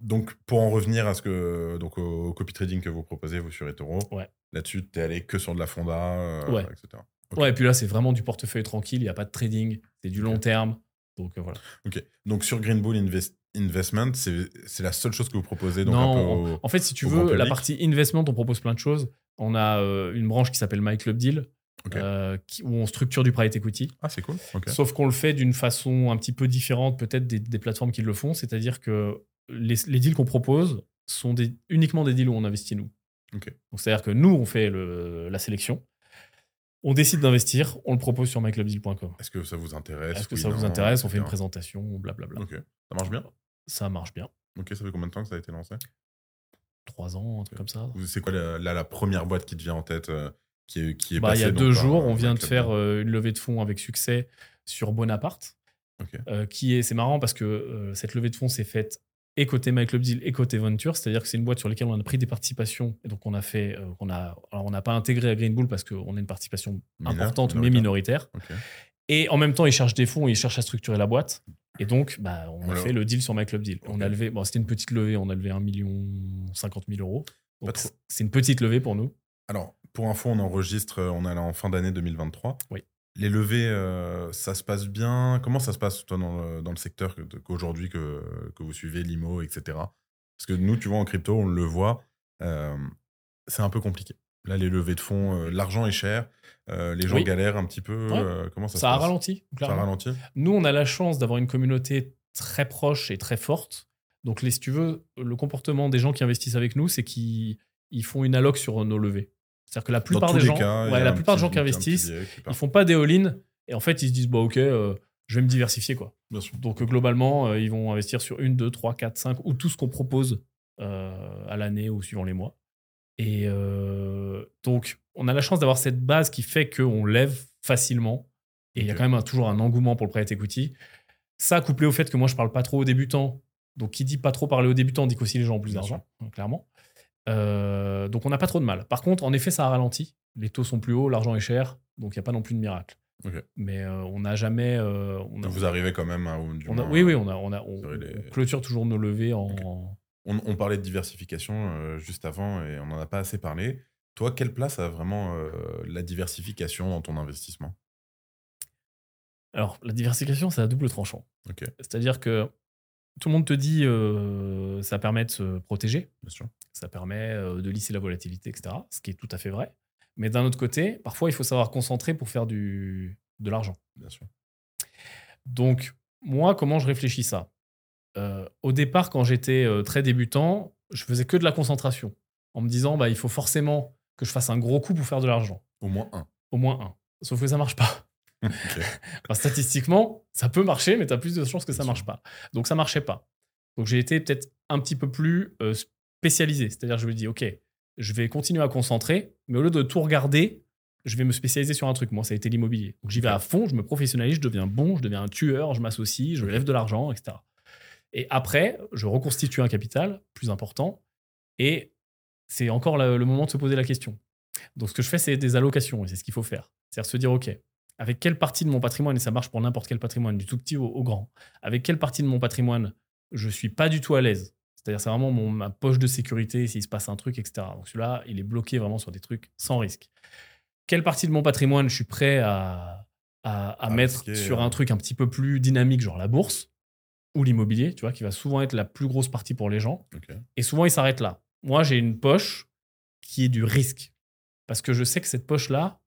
donc, pour en revenir à ce que, donc, au copy trading que vous proposez, vous sur eToro, Ouais. là-dessus, t'es allé que sur de la Fonda, euh, Ouais. etc. Ouais, et puis là, c'est vraiment du portefeuille tranquille, il n'y a pas de trading, c'est du long terme. Donc euh, voilà. Ok. Donc, sur Green Bull Invest- Investment, c'est la seule chose que vous proposez. Donc, un non, peu au- en fait, si tu veux, la partie investment, on propose plein de choses. On a une branche qui s'appelle My Club Deal, Euh, qui- où on structure du private equity. Ah, c'est cool. Sauf qu'on le fait d'une façon un petit peu différente, peut-être des, des plateformes qui le font. C'est-à-dire que les, les deals qu'on propose sont des, uniquement des deals où on investit nous. Donc, C'est-à-dire que nous, on fait le- la sélection. On décide d'investir, on le propose sur myclubdeal.com. Est-ce que ça vous intéresse? Est-ce que oui, ça vous intéresse? On fait une présentation, blablabla. Ok. Ça marche bien? Ça marche bien. Ok, ça fait combien de temps que ça a été lancé? Trois ans, un truc comme ça. C'est quoi la, la, la première boîte qui te vient en tête euh, qui est, qui est Bah, il y a deux jours, euh, on vient par de faire euh, une levée de fonds avec succès sur Bonaparte, euh, qui est, c'est marrant parce que euh, cette levée de fonds s'est faite et côté My Club Deal et côté Venture, c'est-à-dire que c'est une boîte sur laquelle on a pris des participations et donc on a fait, euh, on a, alors on n'a pas intégré à Green Bull parce qu'on a une participation importante mais minoritaire. Et en même temps, ils cherchent des fonds, ils cherchent à structurer la boîte. Et donc, bah, on a fait le deal sur My Club Deal. On Ok. a levé, bon, c'était une petite levée, on a levé 1 million 50 000 euros. Donc, c'est une petite levée pour nous. Alors, pour info, on enregistre, euh, on est en fin d'année 2023. Oui. Les levées, euh, ça se passe bien? Comment ça se passe, toi, dans le, dans le secteur qu'aujourd'hui que, que vous suivez, l'IMO, etc. Parce que nous, tu vois, en crypto, on le voit, euh, c'est un peu compliqué. Là, les levées de fonds, euh, l'argent est cher, euh, les gens Oui. galèrent un petit peu. Ouais. euh, comment ça, Ça, se a passe? ralenti, Ça Nous, on a la chance d'avoir une communauté très proche et très forte. Donc, les, si tu veux, le comportement des gens qui investissent avec nous, c'est qu'ils ils font une alloc sur nos levées. C'est-à-dire que la plupart des gens, cas, ouais, la plupart des gens qui investissent, biais qui ils font pas des all-in et en fait, ils se disent, bah, ok, euh, je vais me diversifier, quoi. Bien sûr. Donc, euh, globalement, euh, ils vont investir sur une, deux, trois, quatre, cinq ou tout ce qu'on propose à l'année ou suivant les mois. Et donc, on a la chance d'avoir cette base qui fait qu'on lève facilement. Et il y a quand même un- toujours un engouement pour le private equity. Ça, couplé au fait que moi, je parle pas trop aux débutants. Donc, qui dit pas trop parler aux débutants, dit qu'aussi les gens ont plus d'argent, hein, clairement. Euh, donc, on n'a pas trop de mal. Par contre, en effet, ça a ralenti. Les taux sont plus hauts, l'argent est cher. Donc, il n'y a pas non plus de miracle. Mais euh, on n'a jamais. euh, on a- Vous arrivez quand même à. on a- oui, oui, on, a, on, a, on, sur les- on clôture toujours nos levées en. On, parlait de diversification juste avant et on n'en a pas assez parlé. Toi, quelle place a vraiment la diversification dans ton investissement? Alors, la diversification, c'est à double tranchant. C'est-à-dire que tout le monde te dit euh, ça permet de se protéger, bien sûr. ça permet euh, de lisser la volatilité, etc. Ce qui est tout à fait vrai. Mais d'un autre côté, parfois, il faut savoir concentrer pour faire du, de l'argent. Bien sûr. Donc, moi, comment je réfléchis ça? Euh, Au départ, quand j'étais euh, très débutant, je faisais que de la concentration, en me disant, bah, il faut forcément que je fasse un gros coup pour faire de l'argent. Au moins un. Au moins un. Sauf que ça marche pas. Enfin, statistiquement, ça peut marcher, mais tu as plus de chances que ça marche pas. Donc ça marchait pas. Donc j'ai été peut-être un petit peu plus euh, spécialisé. C'est-à-dire, je me dis, OK, je vais continuer à concentrer, mais au lieu de tout regarder, je vais me spécialiser sur un truc. Moi, ça a été l'immobilier. Donc j'y vais à fond, je me professionnalise, je deviens bon, je deviens un tueur, je m'associe, je lève de l'argent, etc. Et après, je reconstitue un capital plus important. Et c'est encore le, le moment de se poser la question. Donc ce que je fais, c'est des allocations, et c'est ce qu'il faut faire. C'est-à-dire se dire, OK, avec quelle partie de mon patrimoine, et ça marche pour n'importe quel patrimoine, du tout petit au, au grand, avec quelle partie de mon patrimoine je suis pas du tout à l'aise. C'est-à-dire, c'est vraiment mon, ma poche de sécurité s'il se passe un truc, etc. Donc celui-là, il est bloqué vraiment sur des trucs sans risque. Quelle partie de mon patrimoine je suis prêt à, à, mettre sur un truc un petit peu plus dynamique, genre la bourse ou l'immobilier, tu vois, qui va souvent être la plus grosse partie pour les gens. Et souvent, ils s'arrêtent là. Moi, j'ai une poche qui est du risque. Parce que je sais que cette poche-là,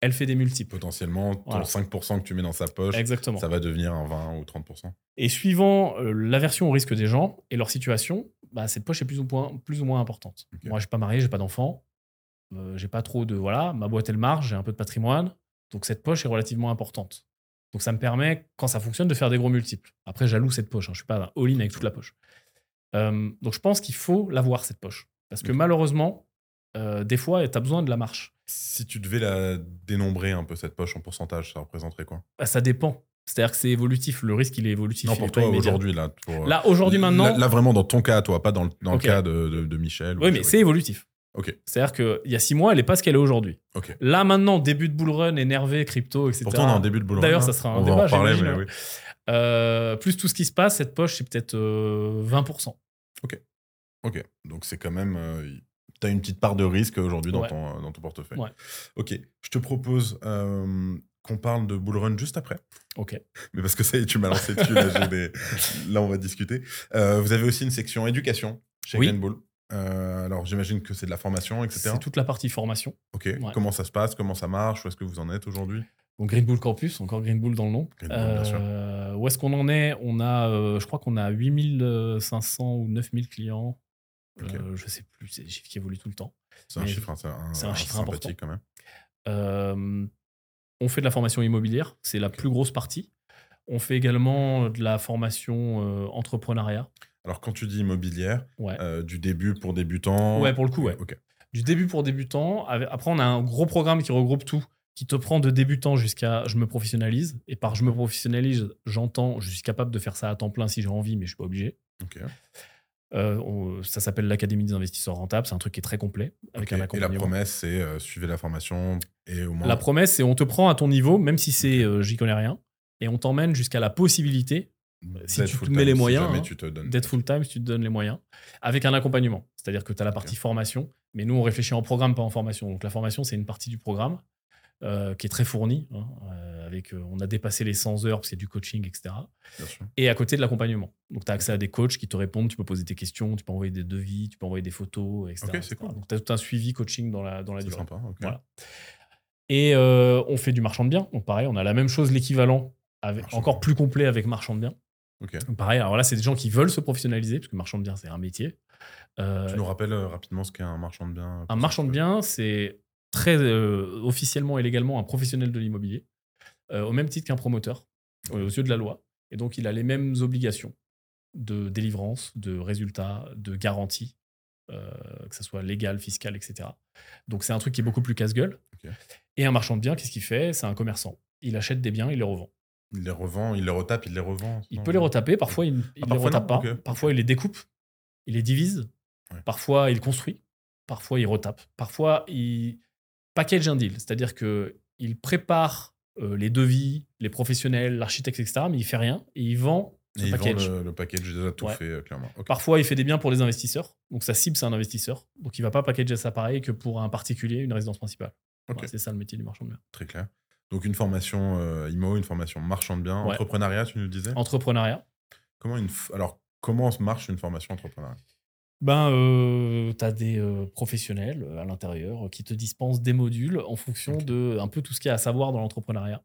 elle fait des multiples. Potentiellement, ton Voilà. 5% que tu mets dans sa poche, Exactement. ça va devenir un 20 ou 30%. Et suivant euh, l'aversion au risque des gens et leur situation, bah, cette poche est plus ou moins, plus ou moins importante. Moi, je suis pas marié, j'ai pas d'enfant, euh, j'ai pas trop de voilà, ma boîte elle marche, j'ai un peu de patrimoine, donc cette poche est relativement importante. Donc ça me permet, quand ça fonctionne, de faire des gros multiples. Après, j'alloue cette poche, hein, je suis pas all-in avec toute la poche. Euh, donc je pense qu'il faut l'avoir cette poche, parce que malheureusement, des fois, tu as besoin de la marche. Si tu devais la dénombrer un peu, cette poche en pourcentage, ça représenterait quoi? Bah, ça dépend. C'est-à-dire que c'est évolutif. Le risque, il est évolutif. Non, pour toi, aujourd'hui, là. pour, euh, Là, aujourd'hui, maintenant. Là, là, vraiment, dans ton cas, toi, pas dans le, dans Ok. le cas de, de- de Michel. ou Oui, mais c'est évolutif. Ok. C'est-à-dire qu'il y a six mois, elle n'est pas ce qu'elle est aujourd'hui. Ok. Là, maintenant, début de bull run, énervé, crypto, etc. Pourtant, on est en début de boulot. D'ailleurs, ça sera un on débat, va en parler, mais hein. oui. Euh, plus tout ce qui se passe, cette poche, c'est peut-être euh, 20%. Ok. Donc, c'est quand même. Tu as une petite part de risque aujourd'hui dans, Ouais. ton, euh, dans ton portefeuille. Ouais. Ok. Je te propose euh, qu'on parle de bull run juste après. Ok. Mais parce que ça y est, tu m'as lancé dessus. Là, j'ai des- là, on va discuter. Euh, vous avez aussi une section éducation chez Oui. Green Bull. Euh, alors, j'imagine que c'est de la formation, etc. C'est toute la partie formation. Ok. Ouais. Comment ça se passe? Comment ça marche? Où est-ce que vous en êtes aujourd'hui? Donc Green Bull Campus, encore Green Bull dans le nom. Green Bull, bien sûr. Euh, où est-ce qu'on en est? On a, euh, je crois qu'on a 8500 ou 9000 clients. Ok. Euh, je sais plus, c'est des chiffres qui évoluent tout le temps. C'est un chiffre, hein, un, c'est un chiffre sympathique quand même. Euh, on fait de la formation immobilière, c'est la plus grosse partie. On fait également de la formation euh, entrepreneuriat. Alors, quand tu dis immobilière, Ouais. euh, du début pour débutants. Ouais, pour le coup, ouais. Du début pour débutants. Après, on a un gros programme qui regroupe tout, qui te prend de débutant jusqu'à je me professionnalise. Et par je me professionnalise, j'entends, je suis capable de faire ça à temps plein si j'ai envie, mais je suis pas obligé. Ok. Euh, on- ça s'appelle l'Académie des investisseurs rentables. C'est un truc qui est très complet avec un Et la promesse, c'est euh, suivez la formation et au moins. La promesse, c'est on te prend à ton niveau, même si c'est euh, j'y connais rien, et on t'emmène jusqu'à la possibilité si tu te full-time, mets les moyens, hein, d'être full time si tu te donnes les moyens, avec un accompagnement. C'est-à-dire que tu as la partie formation, mais nous, on réfléchit en programme, pas en formation. Donc la formation, c'est une partie du programme euh, qui est très fournie. hein, euh, avec, euh, on a dépassé les 100 heures, parce qu'il y a du coaching, etc. Et à côté de l'accompagnement. Donc tu as accès à des coachs qui te répondent, tu peux poser des questions, tu peux envoyer des devis, tu peux envoyer des photos, etc. Cool. Donc tu as tout un suivi coaching dans la, dans la C'est durée. sympa. ok. Voilà. Et euh, on fait du marchand de biens. Donc pareil, on a la même chose, l'équivalent, encore plus complet avec marchand de biens. Donc pareil, alors là, c'est des gens qui veulent se professionnaliser, parce que marchand de biens, c'est un métier. Euh, Tu nous rappelles euh, rapidement ce qu'est un marchand de biens un marchand de biens, c'est très euh, officiellement et légalement un professionnel de l'immobilier, euh, au même titre qu'un promoteur, euh, aux yeux de la loi. Et donc, il a les mêmes obligations de délivrance, de résultats, de garantie, euh, que ce soit légal, fiscal, etc. Donc, c'est un truc qui est beaucoup plus casse-gueule. Et un marchand de biens, qu'est-ce qu'il fait? C'est un commerçant. Il achète des biens, il les revend. Il les revend, il les retape, il les revend. Il non peut les retaper, parfois il ne les Ah, parfois retape non, pas, parfois il les découpe, il les divise, Ouais. parfois il construit, parfois il retape, parfois il package un deal, c'est-à-dire que il prépare euh, les devis, les professionnels, l'architecte, etc., mais il fait rien et il vend Et ce il vend package. le, le package déjà tout Ouais. fait, euh, clairement. Parfois il fait des biens pour des investisseurs, donc sa cible c'est un investisseur, donc il va pas packager ça pareil que pour un particulier, une résidence principale. Voilà, c'est ça le métier du marchand de biens. Très clair. Donc une formation euh, IMO, une formation marchand de biens, Ouais. entrepreneuriat, tu nous disais? Entrepreneuriat, Comment une f- Alors, comment marche une formation entrepreneuriat? Ben, euh, tu as des euh, professionnels euh, à l'intérieur euh, qui te dispensent des modules en fonction de un peu tout ce qu'il y a à savoir dans l'entrepreneuriat.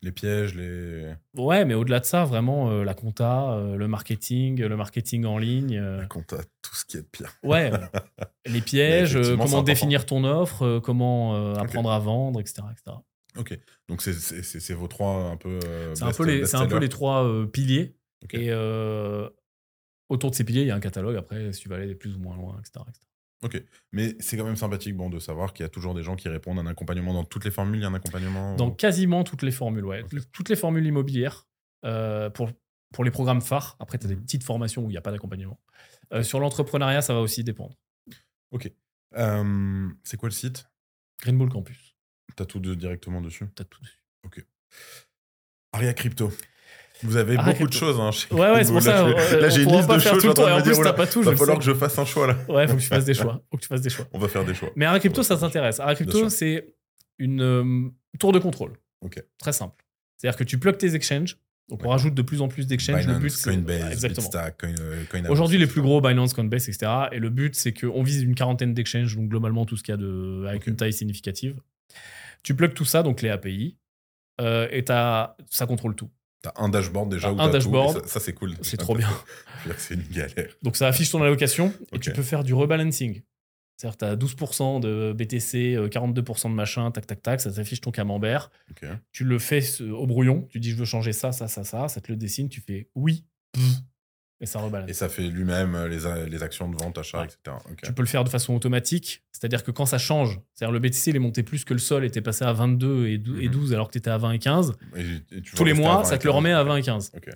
Les pièges, les... Ouais, mais au-delà de ça, vraiment, euh, la compta, le marketing, le marketing en ligne. la compta, tout ce qui est pire. ouais, les pièges, comment définir ton offre, comment apprendre à vendre, etc. etc. Ok. Donc c'est- vos trois un peu. C'est un, peu les- c'est un peu best-sellers. les trois piliers. Ok. Et euh, autour de ces piliers, il y a un catalogue. Après, si tu vas aller plus ou moins loin, etc. etc. Ok. Mais c'est quand même sympathique bon, de savoir qu'il y a toujours des gens qui répondent à un accompagnement. Dans toutes les formules, il y a un accompagnement Dans ou- quasiment toutes les formules, ouais. Ok. Toutes les formules immobilières euh, pour, pour les programmes phares. Après, tu as des Mhm. petites formations où il n'y a pas d'accompagnement. Euh, sur l'entrepreneuriat, ça va aussi dépendre. Euh, c'est quoi le site? Green Bull Campus, T'as tout de, directement dessus? Tu as tout dessus. Aria Crypto. Vous avez beaucoup de choses. Hein, chez Ouais, ouais, c'est pour ça. Là, euh, là, j'ai une liste de choses. tout le en temps. Et plus, dire, pas tout. je va falloir que je fasse un choix là. Ouais, faut que tu fasses des choix. Faut que tu fasses des choix. On va faire des choix. Mais Ara Crypto, ça t'intéresse. Ara Crypto, c'est une euh, tour de contrôle. Ok. Très simple. C'est-à-dire que tu plugues tes exchanges, Donc on rajoute de plus en plus d'exchanges. Le but, Coinbase, exactement. Coin, euh, Aujourd'hui, les plus gros, Binance, Coinbase, etc. Et le but, c'est qu'on vise une quarantaine d'exchanges, donc globalement tout ce qu'il y a de, avec une taille significative. Tu plugs tout ça, donc les API, euh, et t'as- ça contrôle tout. T'as un dashboard déjà T'as où un t'as dashboard. Ça, ça, c'est cool. C'est trop bien. C'est une galère. Donc ça affiche ton allocation et tu peux faire du rebalancing. C'est-à-dire que tu as 12% de BTC, euh, 42% de machin, tac, tac, tac, ça t'affiche ton camembert. Tu le fais euh, au brouillon, tu dis je veux changer ça, ça, ça, ça, ça te le dessine, tu fais oui, pff, et ça rebalance. Et ça fait lui-même euh, les, a- les actions de vente, achat, Ouais. etc. Tu peux le faire de façon automatique, c'est-à-dire que quand ça change, c'est-à-dire le BTC il est monté plus que le sol, était passé à 22 et 12, et Mhm. 12 alors que tu étais à 20 et 15, Et- et tu tous les mois 20 ça te le 15. remet à 20 et 15. Ok.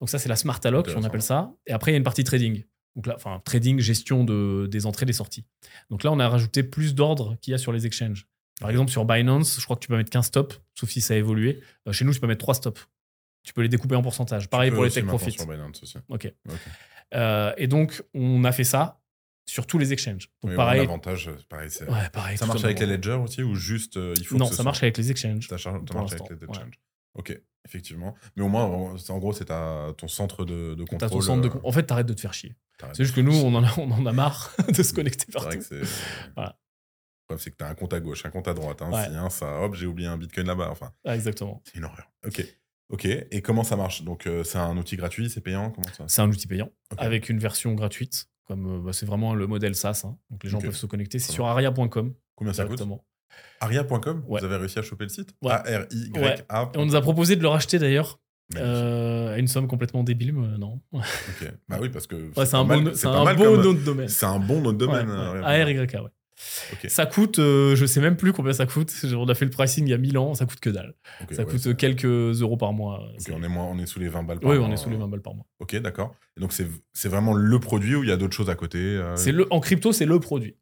Donc ça c'est la smart alloc, on Intéressant. appelle ça. Et après il y a une partie trading. Donc là, enfin trading, gestion de, des entrées, des sorties. Donc là on a rajouté plus d'ordres qu'il y a sur les exchanges. Par exemple sur Binance, je crois que tu peux mettre 15 stops, sauf si ça a évolué. Euh, chez nous, je peux mettre 3 stops. Tu peux les découper en pourcentage. Pareil Tu pour les tech profits. Ok. Ok. Euh, et donc on a fait ça sur tous les exchanges. Donc Oui, pareil. L'avantage, euh, pareil. Ouais, pareil. ça marche avec les ledgers aussi ou juste euh, il faut Non, que ça soit- marche avec les exchanges. Ça, marche avec les ouais. exchanges. Ok, effectivement. Mais au moins, en- gros, c'est ton centre de, de contrôle. T'as ton centre de euh, En fait, t'arrêtes de te faire chier. C'est juste que nous, on en a, on en a marre de se connecter vrai partout. que c'est. Voilà. Que t'as un compte à gauche, un compte à droite. Hein. Ouais. Si un, ça, hop, j'ai oublié un bitcoin là-bas. Enfin, Ah, exactement. c'est une horreur. Ok. Ok. Et comment ça marche? Donc, euh, c'est un outil gratuit, c'est payant? Comment ça? C'est un outil payant avec une version gratuite. Comme euh, bah, c'est vraiment le modèle SaaS. hein. Donc les gens peuvent se connecter. C'est sur aria.com Combien ça coûte? Aria.com Ouais. Vous avez réussi à choper le site? Ouais. A-R-I-Y-A. Et on nous a proposé de le racheter d'ailleurs euh, à une somme complètement débile, mais non. Ok. Bah oui, parce que. c'est un, bon, un comme- nom de domaine. C'est un bon nom de domaine. Euh, ouais. Aria.com. ARYK, ouais. Ok. Ça coûte, euh, je sais même plus combien ça coûte. On a fait le pricing il y a 1000 ans, ça coûte que dalle. Ça ouais, coûte quelques euros par mois. ok, C'est- on, est moins, on est sous les 20 balles par Oui, mois. on est sous les 20 balles par mois. Ok, d'accord. Donc, c'est vraiment le produit où il y a d'autres choses à côté euh, C'est le, en crypto, c'est le produit.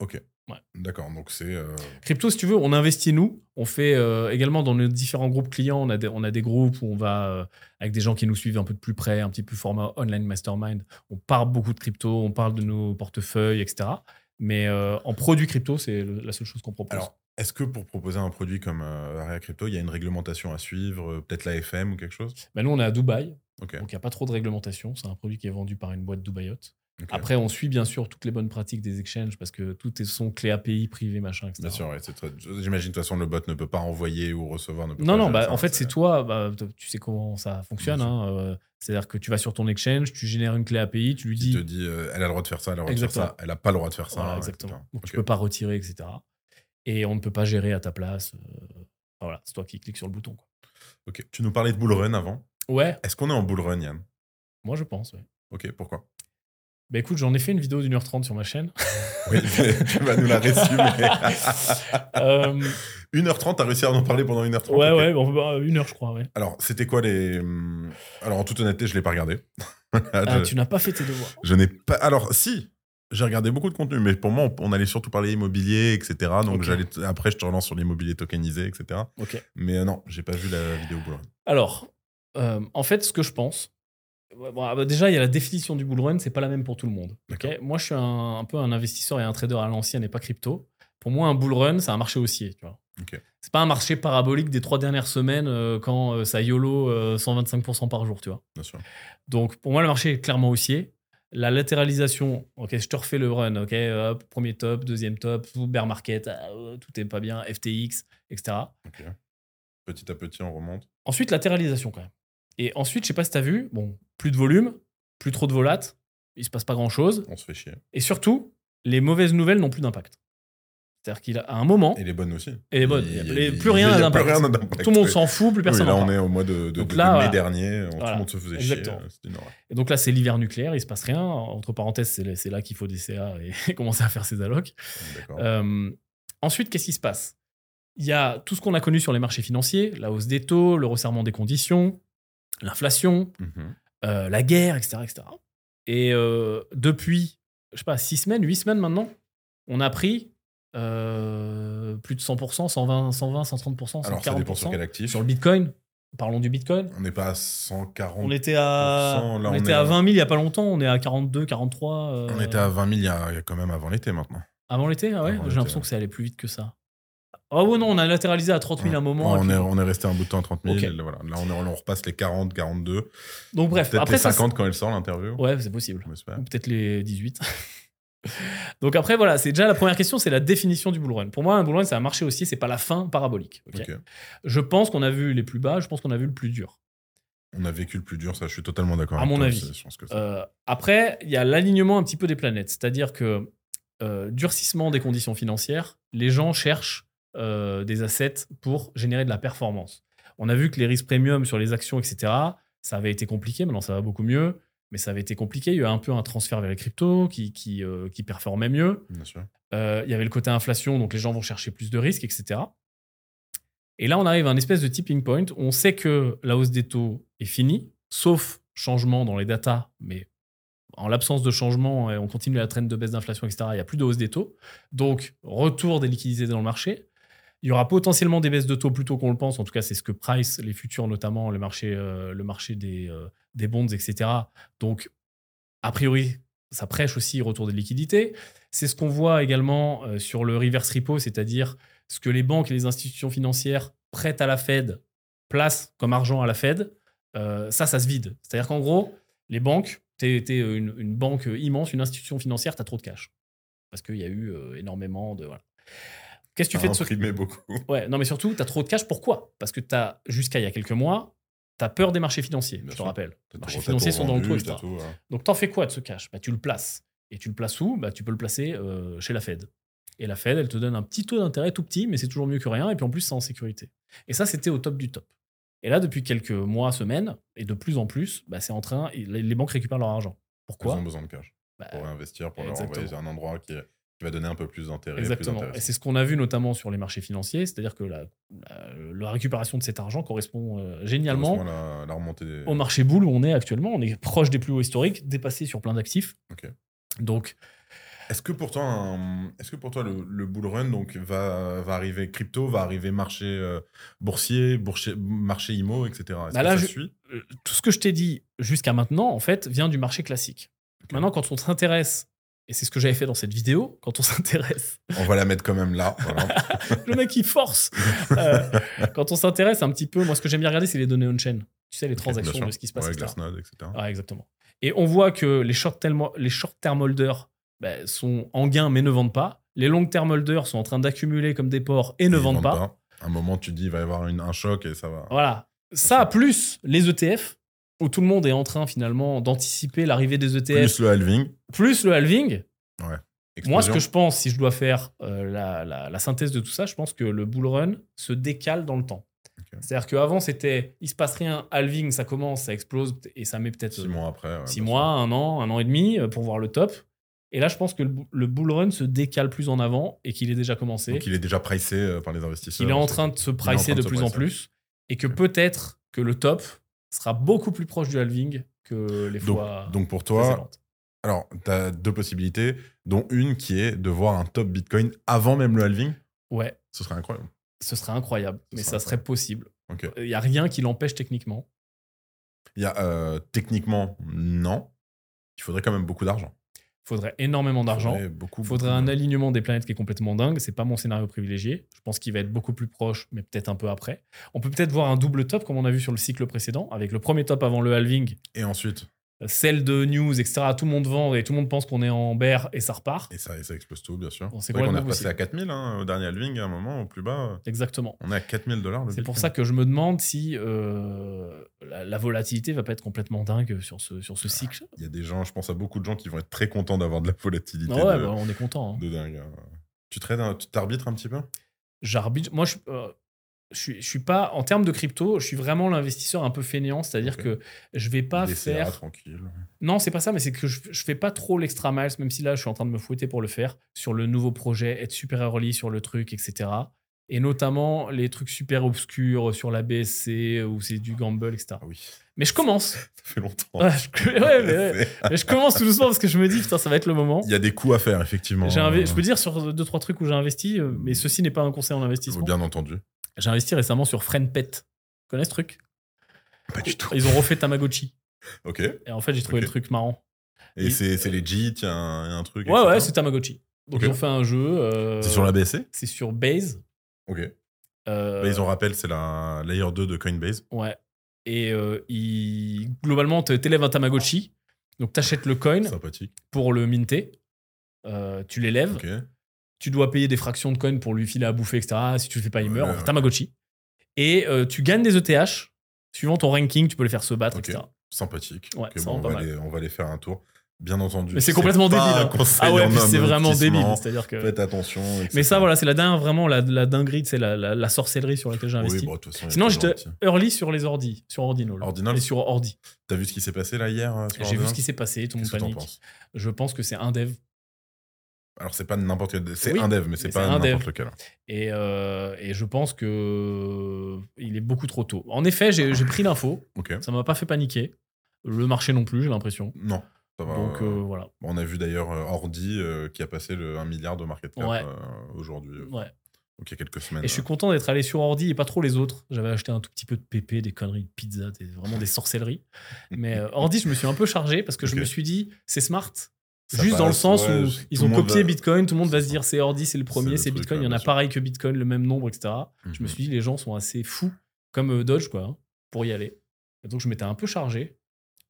Ok. Ouais. D'accord, donc c'est. euh, Crypto, si tu veux, on investit nous. On fait euh, également dans nos différents groupes clients, on a des, on a des groupes où on va, euh, avec des gens qui nous suivent un peu de plus près, un petit peu format online mastermind. On parle beaucoup de crypto, on parle de nos portefeuilles, etc. Mais euh, en produit crypto, c'est la seule chose qu'on propose. Alors, est-ce que pour proposer un produit comme euh, Aria Crypto, il y a une réglementation à suivre euh, Peut-être la FM ou quelque chose? Bah, nous, on est à Dubaï, donc il n'y a pas trop de réglementation. C'est un produit qui est vendu par une boîte dubaïote. Après, on suit bien sûr toutes les bonnes pratiques des exchanges parce que tout est son clé API privée, machin, etc. Bien sûr, ouais, c'est très- j'imagine de toute façon le bot ne peut pas envoyer ou recevoir. Ne peut Non, pas non, bah, ça, en fait, c'est toi, bah, tu sais comment ça fonctionne. Hein, euh, C'est-à-dire que tu vas sur ton exchange, tu génères une clé API, tu lui Il dis. te dit, euh, elle a le droit de faire ça, elle a le droit de faire ça, elle n'a pas le droit de faire ça. Voilà, etc. exactement. Donc tu peux pas retirer, etc. Et on ne peut pas gérer à ta place. euh, voilà, c'est toi qui cliques sur le bouton. quoi. Ok. Tu nous parlais de bull run avant. Ouais, Est-ce qu'on est en bull run, Yann? Moi je pense. ouais. Ok, pourquoi? Bah écoute, j'en ai fait une vidéo d'une heure trente sur ma chaîne. Oui, tu vas nous la résumer. Euh, 1h30, t'as réussi à en parler pendant 1h30 ouais, ouais, bon, bah, une heure, je crois. Ouais. Alors, c'était quoi les. hum, Alors, en toute honnêteté, je l'ai pas regardé. Ah, je, tu n'as pas fait tes devoirs. je n'ai pas. Alors, si, j'ai regardé beaucoup de contenu, mais pour moi, on, allait surtout parler immobilier, etc. Donc, j'allais après, je te relance sur l'immobilier tokenisé, etc. Ok. Mais euh, non, j'ai pas vu la vidéo run. Alors, euh, en fait, ce que je pense, ouais, bon, ah bah déjà, il y a la définition du bull run, c'est pas la même pour tout le monde. Moi, je suis un, un peu un investisseur et un trader à l'ancienne et pas crypto. Pour moi, un bull run, c'est un marché haussier. Tu vois. Ok. C'est pas un marché parabolique des trois dernières semaines euh, quand euh, ça YOLO euh, 125% par jour. Tu vois. Bien sûr. Donc, pour moi, le marché est clairement haussier. La latéralisation, ok, je te refais le run, ok, hop, premier top, deuxième top, bear market, ah, euh, tout est pas bien, FTX, etc. Petit à petit, on remonte. Ensuite, latéralisation quand même. Et ensuite, je sais pas si tu as vu, bon, plus de volume, plus trop de volates, il se passe pas grand chose. On se fait chier. Et surtout, les mauvaises nouvelles n'ont plus d'impact. C'est-à-dire qu'à un moment, Et les bonnes aussi. Et les bonnes. Il- Il a il- plus rien a n'a d'impact. tout le monde s'en fout, plus personne Oui, là, on est au mois de, de- Donc de là, mai dernier. Tout le monde se faisait Exactement. chier. Et donc là, c'est l'hiver nucléaire, il se passe rien. Entre parenthèses, c'est là qu'il faut des CA et commencer à faire ses allocs. Euh, ensuite, qu'est-ce qui se passe? Il y a tout ce qu'on a connu sur les marchés financiers, la hausse des taux, le resserrement des conditions, l'inflation, Mhm. Euh, la guerre, etc. etc. Et euh, depuis, je sais pas, 6 semaines, 8 semaines maintenant, on a pris euh, plus de 100%, 120, 120 130%, 140%. Alors, ça dépend sur quel actif. Sur le Bitcoin, parlons du Bitcoin. On n'est pas à 140. On était à, là, on on était est à à- 20 000 il y a pas longtemps, on est à 42, 43. euh, On était à 20 000 il y a, quand même avant l'été maintenant. Avant l'été, ah ouais J'ai l'impression que ça allait plus vite que ça. Ah ouais, non, on a latéralisé à 30 000 à un moment. on, puis- est, on est resté un bout de temps à 30 000. Ok. et là, voilà. Là, on, est- on repasse les 40, 42. Donc bref, Peut-être après les ça, 50 quand elle sort l'interview. Ouais, c'est possible. Ou peut-être les 18. Donc après, voilà, c'est déjà la première question, c'est la définition du bull run. Pour moi, un bull run, c'est un marché haussier, c'est pas la fin parabolique. Je pense qu'on a vu les plus bas, je pense qu'on a vu le plus dur. On a vécu le plus dur, ça, je suis totalement d'accord. À mon toi, avis. c'est- Je pense que c'est- Euh, après, il y a l'alignement un petit peu des planètes, c'est-à-dire que euh, durcissement des conditions financières, les gens cherchent euh, des assets pour générer de la performance. On a vu que les risques premium sur les actions, etc., ça avait été compliqué, maintenant ça va beaucoup mieux, mais ça avait été compliqué. Il y a eu un peu un transfert vers les cryptos qui, qui, euh, qui performait mieux. Bien sûr. Euh, il y avait le côté inflation, donc les gens vont chercher plus de risques, etc. Et là, on arrive à un espèce de tipping point. où On sait que la hausse des taux est finie, sauf changement dans les datas, mais en l'absence de changement, on continue la traîne de baisse d'inflation, etc., il n'y a plus de hausse des taux. Donc, retour des liquidités dans le marché. Il y aura potentiellement des baisses de taux plus tôt qu'on le pense. En tout cas, c'est ce que price les futurs, notamment le marché, euh, le marché des, euh, des bonds, etc. Donc, a priori, ça prêche aussi retour des liquidités. C'est ce qu'on voit également euh, sur le reverse repo, c'est-à-dire ce que les banques et les institutions financières prêtent à la Fed, placent comme argent à la Fed. Ça, ça se vide. C'est-à-dire qu'en gros, les banques, tu es, une, une banque immense, une institution financière, tu as trop de cash. Parce qu'il y a eu énormément de. Voilà. Qu'est-ce que tu fais de ce beaucoup. Ouais, non, mais surtout, tu as trop de cash. Pourquoi? Parce que tu as, jusqu'à il y a quelques mois, tu as peur des marchés financiers, Bien je te rappelle. Les marchés financiers sont dans le trou, tout, euh, Donc, t'en fais quoi de ce cash? Bah, Tu le places. Et tu le places où? Bah, Tu peux le placer euh, chez la Fed. Et la Fed, elle te donne un petit taux d'intérêt tout petit, mais c'est toujours mieux que rien. Et puis en plus, c'est en sécurité. Et ça, c'était au top du top. Et là, depuis quelques mois, semaines, et de plus en plus, bah, c'est en train. les banques récupèrent leur argent. Ils Pourquoi ont besoin de cash Bah, pour investir, pour leur envoyer à un endroit qui, qui va donner un peu plus d'intérêt. plus Exactement. Et c'est ce qu'on a vu notamment sur les marchés financiers, c'est-à-dire que la, la- la récupération de cet argent correspond euh, génialement Heureusement, La, la remontée des- au marché boule où on est actuellement. On est proche des plus hauts historiques, dépassé sur plein d'actifs. Ok. Donc, Est-ce que pour toi, un- est-ce que pour toi le, le bull run donc va, va arriver crypto, va arriver marché euh, boursier, boursier, marché IMO, etc. Est-ce Bah que là, ça je- suit? euh, tout ce que je t'ai dit jusqu'à maintenant, en fait, vient du marché classique. Maintenant, quand on s'intéresse, et c'est ce que j'avais fait dans cette vidéo, quand on s'intéresse, On va la mettre quand même là. voilà. le mec il force. Euh, quand on s'intéresse un petit peu, moi ce que j'aime bien regarder, c'est les données on-chain. Tu sais, les transactions de ce qui se passe, Ouais, etc. Glassnode, etc. Ouais, exactement. Et on voit que les short-term holders ben, sont en gain mais ne vendent pas. Les long-term holders sont en train d'accumuler comme des porcs et ne vendent pas. À un moment, tu dis, il va y avoir une- un choc et ça va. Voilà. Ça, plus les ETF, où tout le monde est en train finalement d'anticiper l'arrivée des ETF, Plus le halving. plus le halving. Moi, ce que je pense, si je dois faire euh, la, la- la synthèse de tout ça, je pense que le bull run se décale dans le temps. C'est-à-dire qu'avant, c'était il se passe rien, halving, ça commence, ça explose, et ça met peut-être Six euh, mois après. ouais, six mois, un an, un an et demi euh, pour voir le top. Et là, je pense que le, bu- le bull run se décale plus en avant et qu'il est déjà commencé. Donc il est déjà pricé euh, par les investisseurs. qu'il est en train de se pricer de plus en plus et que peut-être que le top sera beaucoup plus proche du halving que les fois donc pour toi, précédentes. alors tu as deux possibilités, dont une qui est de voir un top Bitcoin avant même le halving? Ouais, Ce serait incroyable. ce serait incroyable, Ce mais serait ça serait possible. Ok. Il n'y a rien qui l'empêche techniquement. Il y a euh, techniquement non. Il faudrait quand même beaucoup d'argent. Il faudrait énormément d'argent. faudrait beaucoup. Faudrait beaucoup un alignement des planètes qui est complètement dingue. C'est pas mon scénario privilégié. Je pense qu'il va être beaucoup plus proche, mais peut-être un peu après. On peut peut-être voir un double top comme on a vu sur le cycle précédent, avec le premier top avant le halving, Et ensuite, celle de news, etc. Tout le monde vend et tout le monde pense qu'on est en bear et ça repart. et ça, et ça explose tout, bien sûr. Bon, c'est vrai qu'on est repassé à 4000 hein, au dernier halving à un moment, au plus bas. Exactement. On est à 4000 dollars. C'est pour ça que je me demande si euh, la, la volatilité va pas être complètement dingue sur ce, sur ce cycle. Il y a des gens, je pense à beaucoup de gens qui vont être très contents d'avoir de la volatilité Ah ouais, de, bah, on est content. hein. de dingue. hein. Tu trades, un- tu t'arbitres un petit peu? J'arbitre. Moi, je, euh, je, suis, je suis pas en termes de crypto. Je suis vraiment l'investisseur un peu fainéant, c'est-à-dire que je vais pas faire. tranquille. Non, c'est pas ça, mais c'est que je, je fais pas trop l'extra miles, même si là, je suis en train de me fouetter pour le faire sur le nouveau projet, être super early sur le truc, etc. Et notamment les trucs super obscurs sur la BSC où c'est du gamble, etc. Ah oui, Mais je commence. ça fait longtemps. Ouais, je, ouais, mais, ouais. C'est- Mais je commence tout doucement parce que je me dis, putain, ça va être le moment. Il y a des coups à faire, effectivement. Euh, Je peux dire sur deux, trois trucs où j'ai investi, euh, mais ceci n'est pas un conseil en investissement. Bien entendu. J'ai investi récemment sur Friendpet. Tu connais ce truc? Pas du tout. Ils ont refait Tamagotchi. Ok. Et en fait, j'ai trouvé le truc marrant. Et Et- c'est c'est legit, il y a un, truc. Ouais, ouais, c'est Tamagotchi. Donc, ils ont fait un jeu. euh, C'est sur la BSC C'est sur Base. Ok. Euh, ils ont rappel, c'est la Layer 2 de Coinbase. Ouais. Et euh, il- globalement, tu élèves un Tamagotchi. Donc, tu achètes le coin Sympathique. pour le minter. Euh, tu l'élèves. Ok. Tu dois payer des fractions de coin pour lui filer à bouffer, etc. Si tu le fais pas, il meurt. Ouais, Enfin, ouais. Tamagotchi. Et euh, tu gagnes des ETH. Suivant ton ranking, tu peux les faire se battre, Ok. etc. Sympathique. Ouais, bon, on, va aller, on va aller faire un tour. Bien entendu. Mais c'est complètement débile. hein. Ah ouais, c'est vraiment débile. C'est-à-dire que. Faites attention. Mais ça, voilà, c'est la dingue, vraiment la, la dinguerie, c'est la, la, la sorcellerie sur laquelle j'ai investi. Oui, bon, façon, Sinon, j'étais early sur les ordi, sur Ordinal. Ordinal Et sur Ordi. T'as vu ce qui s'est passé là hier euh, J'ai vu ce qui s'est passé, tout le monde panique. Je pense que c'est un dev. Alors, c'est pas n'importe quel. C'est Oui, un dev, mais c'est pas n'importe lequel. Et, euh, et je pense que il est beaucoup trop tôt. En effet, j'ai pris l'info. Ok. Ça m'a pas fait paniquer. Le marché non plus, j'ai l'impression. Non. Ça va. Donc euh, euh, voilà. On a vu d'ailleurs euh, Ordi euh, qui a passé le 1 milliard de market cap Ouais. euh, aujourd'hui. Ouais. Donc il y a quelques semaines. Et je suis content d'être allé sur Ordi et pas trop les autres. J'avais acheté un tout petit peu de PP, des conneries de pizza, des, vraiment des sorcelleries. Mais Ordi, je me suis un peu chargé parce que je me suis dit, c'est smart. Ça Juste dans le sens ouais, où ils ont copié va- Bitcoin, tout le monde va se dire c'est Ordi, c'est le premier, c'est Bitcoin, il y en a pareil que Bitcoin, le même nombre, etc. Je me Mhm. suis dit, les gens sont assez fous, comme Dodge, quoi, hein, pour y aller. Et donc je m'étais un peu chargé.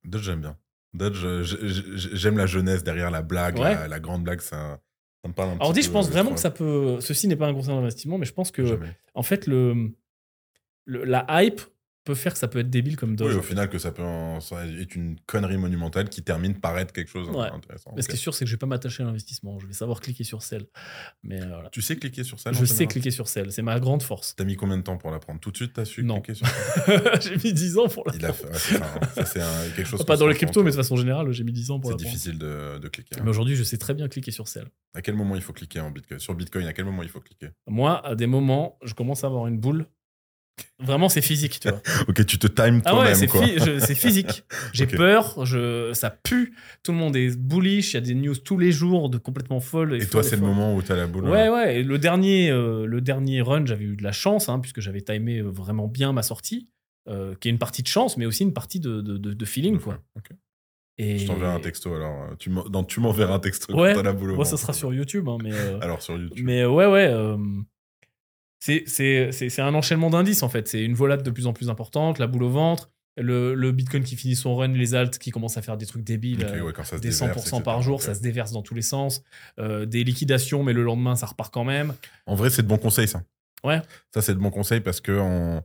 Dodge, j'aime bien. J- j'aime la jeunesse derrière la blague, Ouais. la, la grande blague, ça, ça me parle un Ordi, peu, je pense euh, vraiment que ça peut. Ceci n'est pas un conseil d'investissement, mais je pense que. Jamais. en fait, le, le- la hype peut faire que ça peut être débile comme Dodge. Oui, au final, que ça peut en- ça est une connerie monumentale qui termine par être quelque chose Ouais. d'intéressant. Mais ce qui est sûr, c'est que je vais pas m'attacher à l'investissement. Je vais savoir cliquer sur Cell. Mais euh, voilà. Tu sais cliquer sur ça Je sais cliquer sur Cell. C'est ma grande force. T'as mis combien de temps pour l'apprendre? Tout de suite, t'as su Non. cliquer sur j'ai mis 10 ans pour la Il a fait, ouais, c'est hein. C'est un- quelque chose Pas dans les compte, mais de façon générale, j'ai mis 10 ans pour C'est la difficile de, de cliquer. hein. Mais aujourd'hui, je sais très bien cliquer sur Cell. À quel moment il faut cliquer en Bitcoin? Sur Bitcoin, à quel moment il faut cliquer? Moi, à des moments, je commence à avoir une boule. Vraiment, c'est physique, tu vois. Ok, tu te times Ah ouais, toi-même, c'est phy- physique. J'ai peur, je, ça pue. Tout le monde est bullish. Il y a des news tous les jours de complètement folles. Et toi, c'est le moment où t'as la boule. Ouais, ouais. Et le dernier, euh, le dernier run, j'avais eu de la chance, hein, puisque j'avais timé euh, vraiment bien ma sortie, euh, qui est une partie de chance, mais aussi une partie de, de, de- de feeling, quoi. Ok. Et Je t'enverrai un texto alors. Tu m'enverras un texto Ouais. quand t'as la boule. Moi, ça sera sur YouTube, hein, mais. euh, Alors sur YouTube. Mais ouais, ouais. C'est- un enchaînement d'indices, en fait. C'est une volade de plus en plus importante, la boule au ventre, le, le Bitcoin qui finit son run, les alts qui commencent à faire des trucs débiles. Euh, ouais, des déverse, 100% par jour, ça se déverse dans tous les sens. Euh, des liquidations, mais le lendemain, ça repart quand même. En vrai, c'est de bons conseils, ça. Ouais. Ça, c'est de bons conseils parce que on-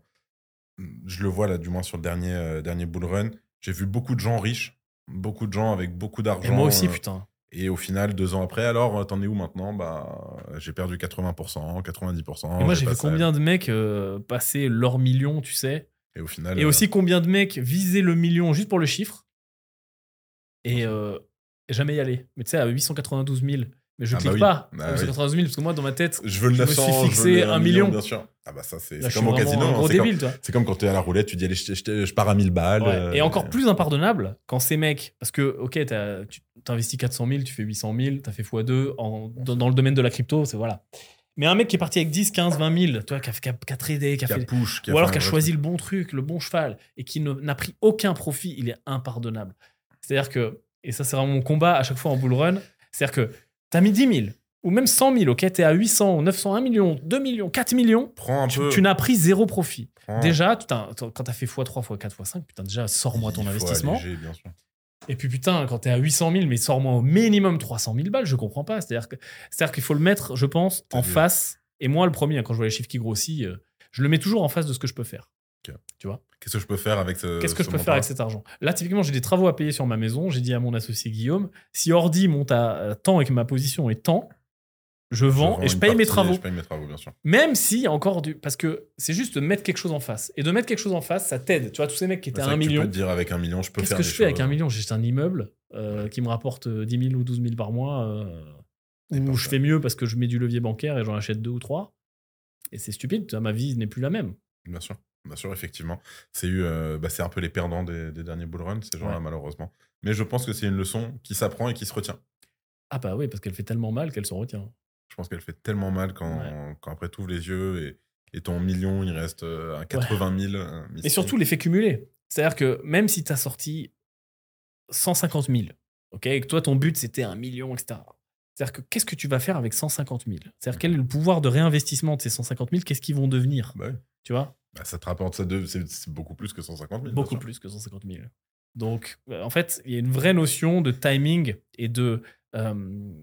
je le vois là, du moins sur le dernier, euh, dernier bull run. J'ai vu beaucoup de gens riches, beaucoup de gens avec beaucoup d'argent. moi aussi, euh, putain. Et au final, deux ans après, alors, t'en es où maintenant? Bah, j'ai perdu 80%, 90%. Et moi, j'ai vu combien de mecs euh, passer leur million, tu sais? Et au final. Et euh, aussi combien de mecs visaient le million juste pour le chiffre? Et euh, jamais y aller. Mais tu sais, à 892 000. Mais je Ah bah clique oui. pas Ah 892 000 parce que moi, dans ma tête, Je veux le je me 900, suis je veux fixé le un million. bien sûr. Ah bah ça, c'est c'est comme au casino. hein, c'est comme-. C'est quand t'es à la roulette, tu dis allez, je, je- je pars à 1000 balles. Ouais. euh, Et encore plus impardonnable quand ces mecs, parce que, ok, t'as- tu t'investis 400 000, tu fais 800 000, t'as fait x2 en, dans, dans le domaine de la crypto, c'est voilà. Mais un mec qui est parti avec 10, 15, 20 000, toi, qui a, qui a- qui a tradé, qui a Qui a fait. push, Ou alors qui a choisi truc. le bon truc, le bon cheval, et qui n'a pris aucun profit, il est impardonnable. C'est-à-dire que, et ça c'est vraiment mon combat à chaque fois en bull run, c'est-à-dire que t'as mis 10 000, ou même 100 000, ok, t'es à 800, 900, 1 million, 2 millions, 4 millions, Prends un tu, peu. tu n'as pris zéro profit. prends- Déjà, putain, quand t'as fait x3, x4, x5, putain, déjà, sors-moi ton il faut investissement. alléger, bien sûr. Et puis putain, quand t'es à 800 000, mais sors-moi au minimum 300 000 balles, je comprends pas. C'est-à-dire que- c'est-à-dire qu'il faut le mettre, je pense, T'as en vu. face. Et moi, le premier, hein, quand je vois les chiffres qui grossissent, euh, je le mets toujours en face de ce que je peux faire. Qu'est-ce que je peux faire avec ce. Qu'est-ce que ce je peux faire avec cet argent? Là, typiquement, j'ai des travaux à payer sur ma maison. J'ai dit à mon associé Guillaume, si Ordi monte à euh, tant et que ma position est tant, je vends et je paye mes travaux. Je paye mes travaux, bien sûr. Même si, encore du. Parce que c'est juste de mettre quelque chose en face. Et de mettre quelque chose en face, ça t'aide. Tu vois, tous ces mecs qui étaient à vrai 1 que Tu million. peux te dire avec un million, je peux Qu'est-ce faire que des je fais avec choses. un million? J'achète un immeuble euh, qui me rapporte euh, 10 000 ou 12 000 par mois. euh, pas je fais mieux parce que je mets du levier bancaire et j'en achète deux ou trois. Et c'est stupide, tu vois, ma vie n'est plus la même. Bien sûr, bien sûr, effectivement. C'est eu, euh, bah, c'est un peu les perdants des, des derniers bull runs, ces gens-là, Ouais. malheureusement. Mais je pense que c'est une leçon qui s'apprend et qui se retient. Ah bah oui, parce qu'elle fait tellement mal qu'elle s'en retient. Je pense qu'elle fait tellement mal quand, Ouais. quand après tu ouvres les yeux et, et ton million, il reste euh, à 80 000. euh, Et surtout l'effet cumulé. C'est-à-dire que même si tu as sorti 150 000, ok, et que toi ton but c'était un million, etc., C'est-à-dire que qu'est-ce que tu vas faire avec 150 000 C'est-à-dire quel est le pouvoir de réinvestissement de ces 150 000 Qu'est-ce qu'ils vont devenir? Bah oui. Tu vois? Bah, ça te rapporte ça de. C'est c'est beaucoup plus que 150 000. bien Beaucoup plus que 150 000. Donc, euh, en fait, il y a une vraie notion de timing et de. euh,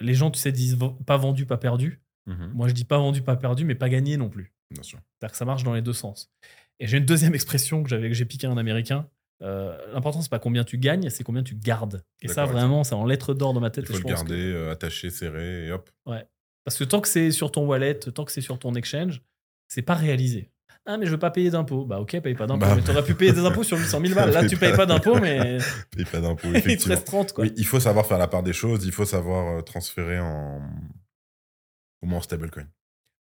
les gens, tu sais, disent pas vendu, pas perdu. Mhm, Moi, je dis pas vendu, pas perdu, mais pas gagné non plus. Bien sûr. C'est-à-dire que ça marche dans les deux sens. Et j'ai une deuxième expression que j'avais que j'ai piqué à un américain. Euh, L'important, c'est pas combien tu gagnes, c'est combien tu gardes. Et ça, vraiment, c'est en lettres d'or dans ma tête. Il et faut je le pense que- garder euh, attaché, serré et hop. Parce que tant que c'est sur ton wallet, tant que c'est sur ton exchange, c'est pas réalisé. Ah, mais je veux pas payer d'impôts. Bah, ok, paye pas d'impôts. Bah, mais t'aurais pu payer des impôts sur 800 000 balles. Là, tu payes pas d'impôts, mais Paye pas d'impôts, il te effectivement. reste 30, quoi. Oui, il faut savoir faire la part des choses, il faut savoir euh, transférer en. Au moins en stablecoin.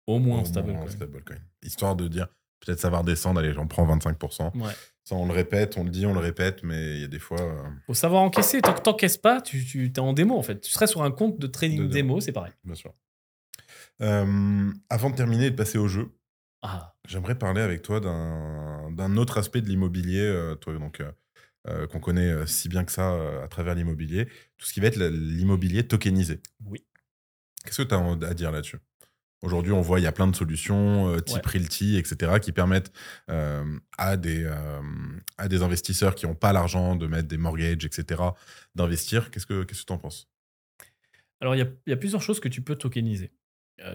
Au moins, en stable. stablecoin. Histoire de dire, peut-être ça va redescendre, allez, j'en prends 25%. Ouais. Ça, on le répète, on le dit, on le répète, mais il y a des fois. euh, Faut savoir encaisser. Tant que t'encaisses pas, tu, tu es en démo, en fait. Tu serais sur un compte de trading De démo. démo, c'est pareil. bien sûr. Euh, avant de terminer et de passer au jeu, Ah, j'aimerais parler avec toi d'un autre aspect de l'immobilier, euh, toi donc euh, euh, qu'on connaît si bien que ça euh, à travers l'immobilier, tout ce qui va être l'immobilier tokenisé. Oui. Qu'est-ce que tu as à dire là-dessus? Aujourd'hui, on voit il y a plein de solutions, euh, type Ouais. Realty, etc., qui permettent euh, à, des, euh, à des investisseurs qui n'ont pas l'argent de mettre des mortgages, etc., d'investir. Qu'est-ce que tu en penses? Alors, il y y a plusieurs choses que tu peux tokeniser.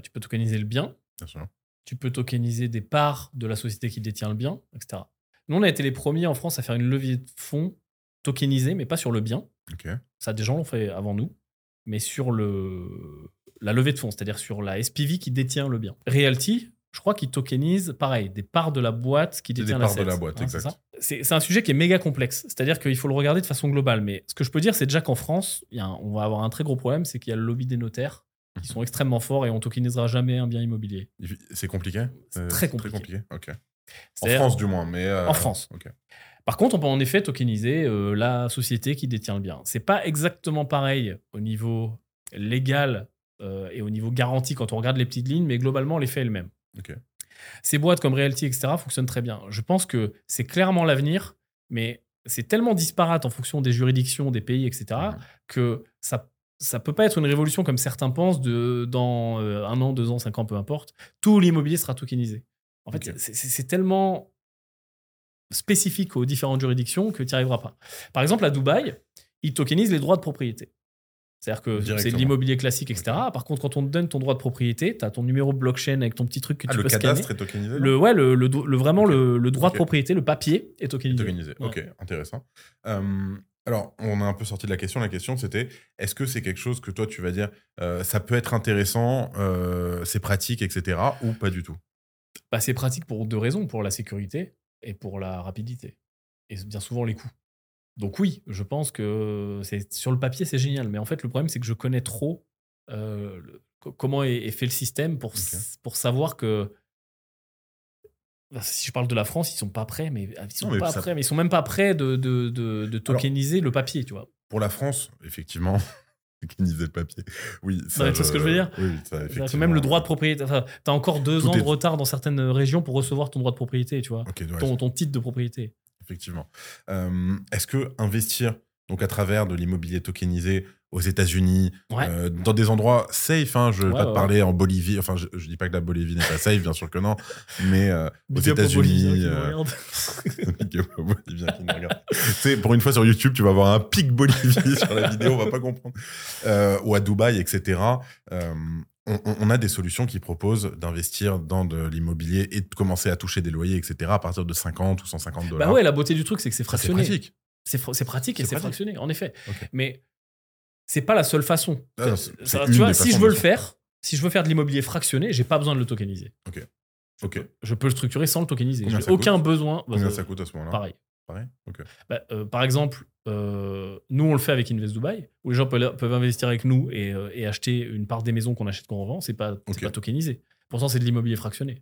Tu peux tokeniser le bien, Bien sûr. Tu peux tokeniser des parts de la société qui détient le bien, etc. Nous, on a été les premiers en France à faire une levée de fonds tokenisée, mais pas sur le bien. Ça, des gens l'ont fait avant nous, mais sur le, la levée de fonds, c'est-à-dire sur la SPV qui détient le bien. Realty, je crois qu'ils tokenisent, pareil, des parts de la boîte qui Des détient parts de l'asset. la boîte, Hein, c'est exact. C'est un sujet qui est méga complexe, c'est-à-dire qu'il faut le regarder de façon globale. Mais ce que je peux dire, c'est déjà qu'en France, il y a un- on va avoir un très gros problème, c'est qu'il y a le lobby des notaires qui sont extrêmement forts et on tokenisera jamais un bien immobilier. Il- C'est compliqué C'est Euh, très compliqué. En France, du moins. Mais, euh, En France. Par contre, on peut en effet tokeniser euh, la société qui détient le bien. C'est pas exactement pareil au niveau légal euh, et au niveau garantie quand on regarde les petites lignes, mais globalement, l'effet est le même. Ces boîtes comme Realty, etc., fonctionnent très bien. Je pense que c'est clairement l'avenir, mais c'est tellement disparate en fonction des juridictions, des pays, etc., Mhm. que ça ça peut pas être une révolution comme certains pensent de dans euh, un an, deux ans, cinq ans, peu importe. Tout l'immobilier sera tokenisé. En fait, c'est- tellement spécifique aux différentes juridictions que tu n'y arriveras pas. Par exemple, à Dubaï, ils tokenisent les droits de propriété. C'est-à-dire que c'est de l'immobilier classique, etc. Par contre, quand on te donne ton droit de propriété, tu as ton numéro blockchain avec ton petit truc que Ah, tu le peux cadastre scanner. est tokenisé Le, ouais, le, le, le- vraiment le, le droit de propriété, le papier est tokenisé. Tokenisé. Ok, intéressant. Euh, alors, on a un peu sorti de la question. La question, c'était est-ce que c'est quelque chose que toi, tu vas dire, euh, ça peut être intéressant, euh, c'est pratique, etc., ou pas du tout? Bah, c'est pratique pour deux raisons, pour la sécurité et pour la rapidité. Et bien souvent les coûts. Donc oui, je pense que c'est sur le papier c'est génial, mais en fait le problème c'est que je connais trop euh, le- comment est, est fait le système pour, pour savoir que si je parle de la France, ils sont pas prêts, mais ils sont Non, mais pas ça- prêts, mais ils sont même pas prêts de, de, de, de tokeniser le papier, tu vois. Pour la France, effectivement, tokeniser le papier. Oui, ça. Tu vois ce que je veux dire? Oui, ça, effectivement. même le droit de propriété, enfin, t'as encore deux Tout ans est- de retard dans certaines régions pour recevoir ton droit de propriété, tu vois, Ok, ouais, ton, ton titre de propriété. effectivement. Euh, Est-ce que investir donc à travers de l'immobilier tokenisé aux États-Unis, Ouais. euh, dans des endroits safe, hein, je ne vais Ouais, pas te parler en Bolivie, enfin je, je dis pas que la Bolivie n'est pas safe, bien sûr que non, mais euh, aux États-Unis, euh, pour une fois sur YouTube, tu vas avoir un pic Bolivie sur la vidéo, on va pas comprendre. Euh, ou à Dubaï, etc. On, a des solutions qui proposent d'investir dans de l'immobilier et de commencer à toucher des loyers, etc. à partir de 50 ou 150 dollars. Bah ouais, la beauté du truc, c'est que c'est fractionné. pratique. C'est pratique et C'est fractionné, en effet. Mais c'est pas la seule façon. Ah non, c'est- Ça- c'est tu une vois, des si façons je veux de le faire, si je veux faire de l'immobilier fractionné, j'ai pas besoin de le tokeniser. Ok. Je peux le structurer sans le tokeniser. Combien J'ai ça aucun coûte besoin. bah, Combien ça- coûte à ce moment-là Pareil. Pareil Ok. Bah, euh, par exemple, euh, nous, on le fait avec Invest Dubai, où les gens peuvent, peuvent investir avec nous et, euh, et acheter une part des maisons qu'on achète, qu'on revend. C'est pas, c'est Ok. pas tokenisé. Pourtant, c'est de l'immobilier fractionné. Tu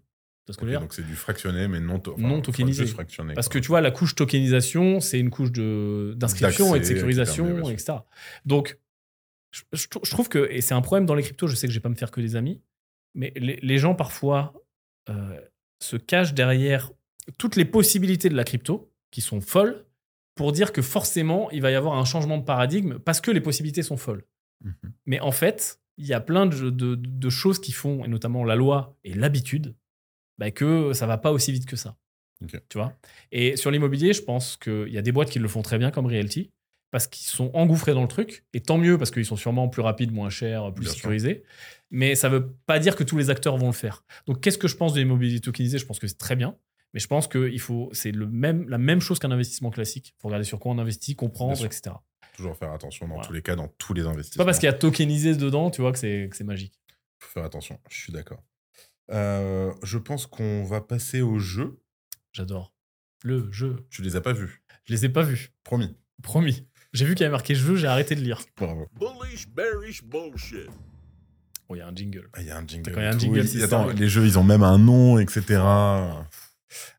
vois ce que Ok, je veux dire donc c'est du fractionné, mais non, to- enfin, Non tokenisé. juste fractionné, Parce que quoi. tu vois, la couche tokenisation, c'est une couche de- d'inscription et de D'accès, sécurisation, etc. Donc, je, je trou- je trouve que, et c'est un problème dans les cryptos, je sais que je vais pas me faire que des amis, mais les, les gens parfois euh, se cachent derrière toutes les possibilités de la crypto, qui sont folles, pour dire que forcément, il va y avoir un changement de paradigme parce que les possibilités sont folles. Mhm. Mais en fait, il y a plein de, de- de choses qui font, et notamment la loi et l'habitude, bah, que ça va pas aussi vite que ça. Tu vois? Et sur l'immobilier, je pense qu'il y a des boîtes qui le font très bien comme Realty, parce qu'ils sont engouffrés dans le truc, et tant mieux parce qu'ils sont sûrement plus rapides, moins chers, plus Bien sûr. sécurisés. Mais ça veut pas dire que tous les acteurs vont le faire. Donc qu'est-ce que je pense de l'immobilier tokenisé Je pense que c'est très bien. Mais je pense que il faut, c'est le même, la même chose qu'un investissement classique. Il faut regarder sur quoi on investit, comprendre, etc. Toujours faire attention dans Voilà. tous les cas, dans tous les investissements. pas parce qu'il y a tokenisé dedans, tu vois, que c'est que c'est magique. faut faire attention, je suis d'accord. Euh, je pense qu'on va passer au jeu. J'adore. Le jeu. Tu les as pas vus, Je les ai pas vus. promis. Promis. J'ai vu qu'il y avait marqué jeu, j'ai arrêté de lire. Bravo. Bullish, bearish bullshit. Oh, il y a un jingle. Ah, Il y a un jingle. Quand il y a un tout. jingle, attends, ça. les jeux, ils ont même un nom, etc.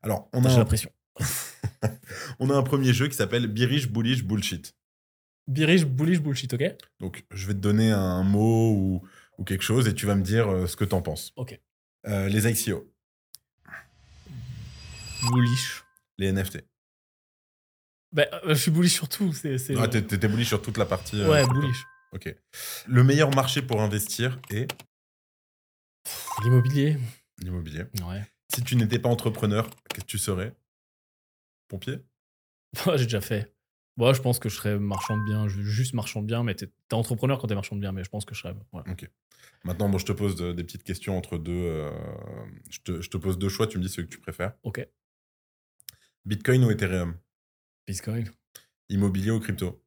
Alors, on a, J'ai un, la pression. on a un premier jeu qui s'appelle Birish Bullish Bullshit. Birish, bullish, bullshit, ok Donc, je vais te donner un mot ou, ou quelque chose et tu vas me dire euh, ce que t'en penses. Ok. Euh, les ICO, Bullish. les NFT. Bah, euh, je suis bullish sur tout. C'est, c'est- Ah, t'es- bullish sur toute la partie. euh, ouais, bullish. Ok. Le meilleur marché pour investir est L'immobilier. l'immobilier. Ouais. Si tu n'étais pas entrepreneur, qu'est-ce que tu serais? Pompier? J'ai déjà fait. Moi, je pense que je serais marchand de biens, ju- juste marchand de biens, mais t'es, t'es entrepreneur quand t'es marchand de biens, mais je pense que je serais. ouais. Maintenant, bon, je te pose de- des petites questions entre deux. euh, je, te, je te pose deux choix, tu me dis ce que tu préfères. Ok. Bitcoin ou Ethereum? Bitcoin. Immobilier ou crypto?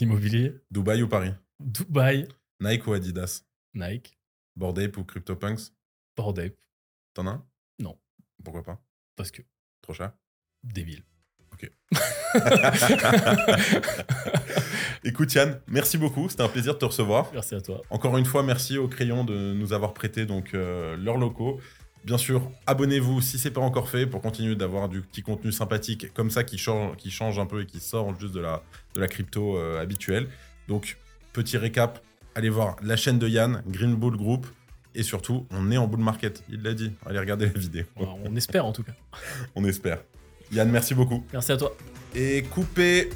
L'immobilier. Dubaï ou Paris? Dubaï. Nike ou Adidas? Nike. Bored Ape ou CryptoPunks? Bored Ape. T'en as un? Non. Pourquoi pas? Parce que Trop cher? Débile. Ok. Écoute Yann, merci beaucoup, c'était un plaisir de te recevoir. Merci à toi. Encore une fois, merci au Crayon de nous avoir prêté donc euh, leurs locaux. Bien sûr, abonnez-vous si c'est pas encore fait pour continuer d'avoir du petit contenu sympathique comme ça qui change, qui change un peu et qui sort juste de la, de la crypto euh, habituelle. Donc, petit récap, allez voir la chaîne de Yann, Green Bull Group. Et surtout, on est en bull market, il l'a dit. Allez regarder la vidéo, on espère en tout cas. on espère. Yann, merci beaucoup. Merci à toi. Et coupez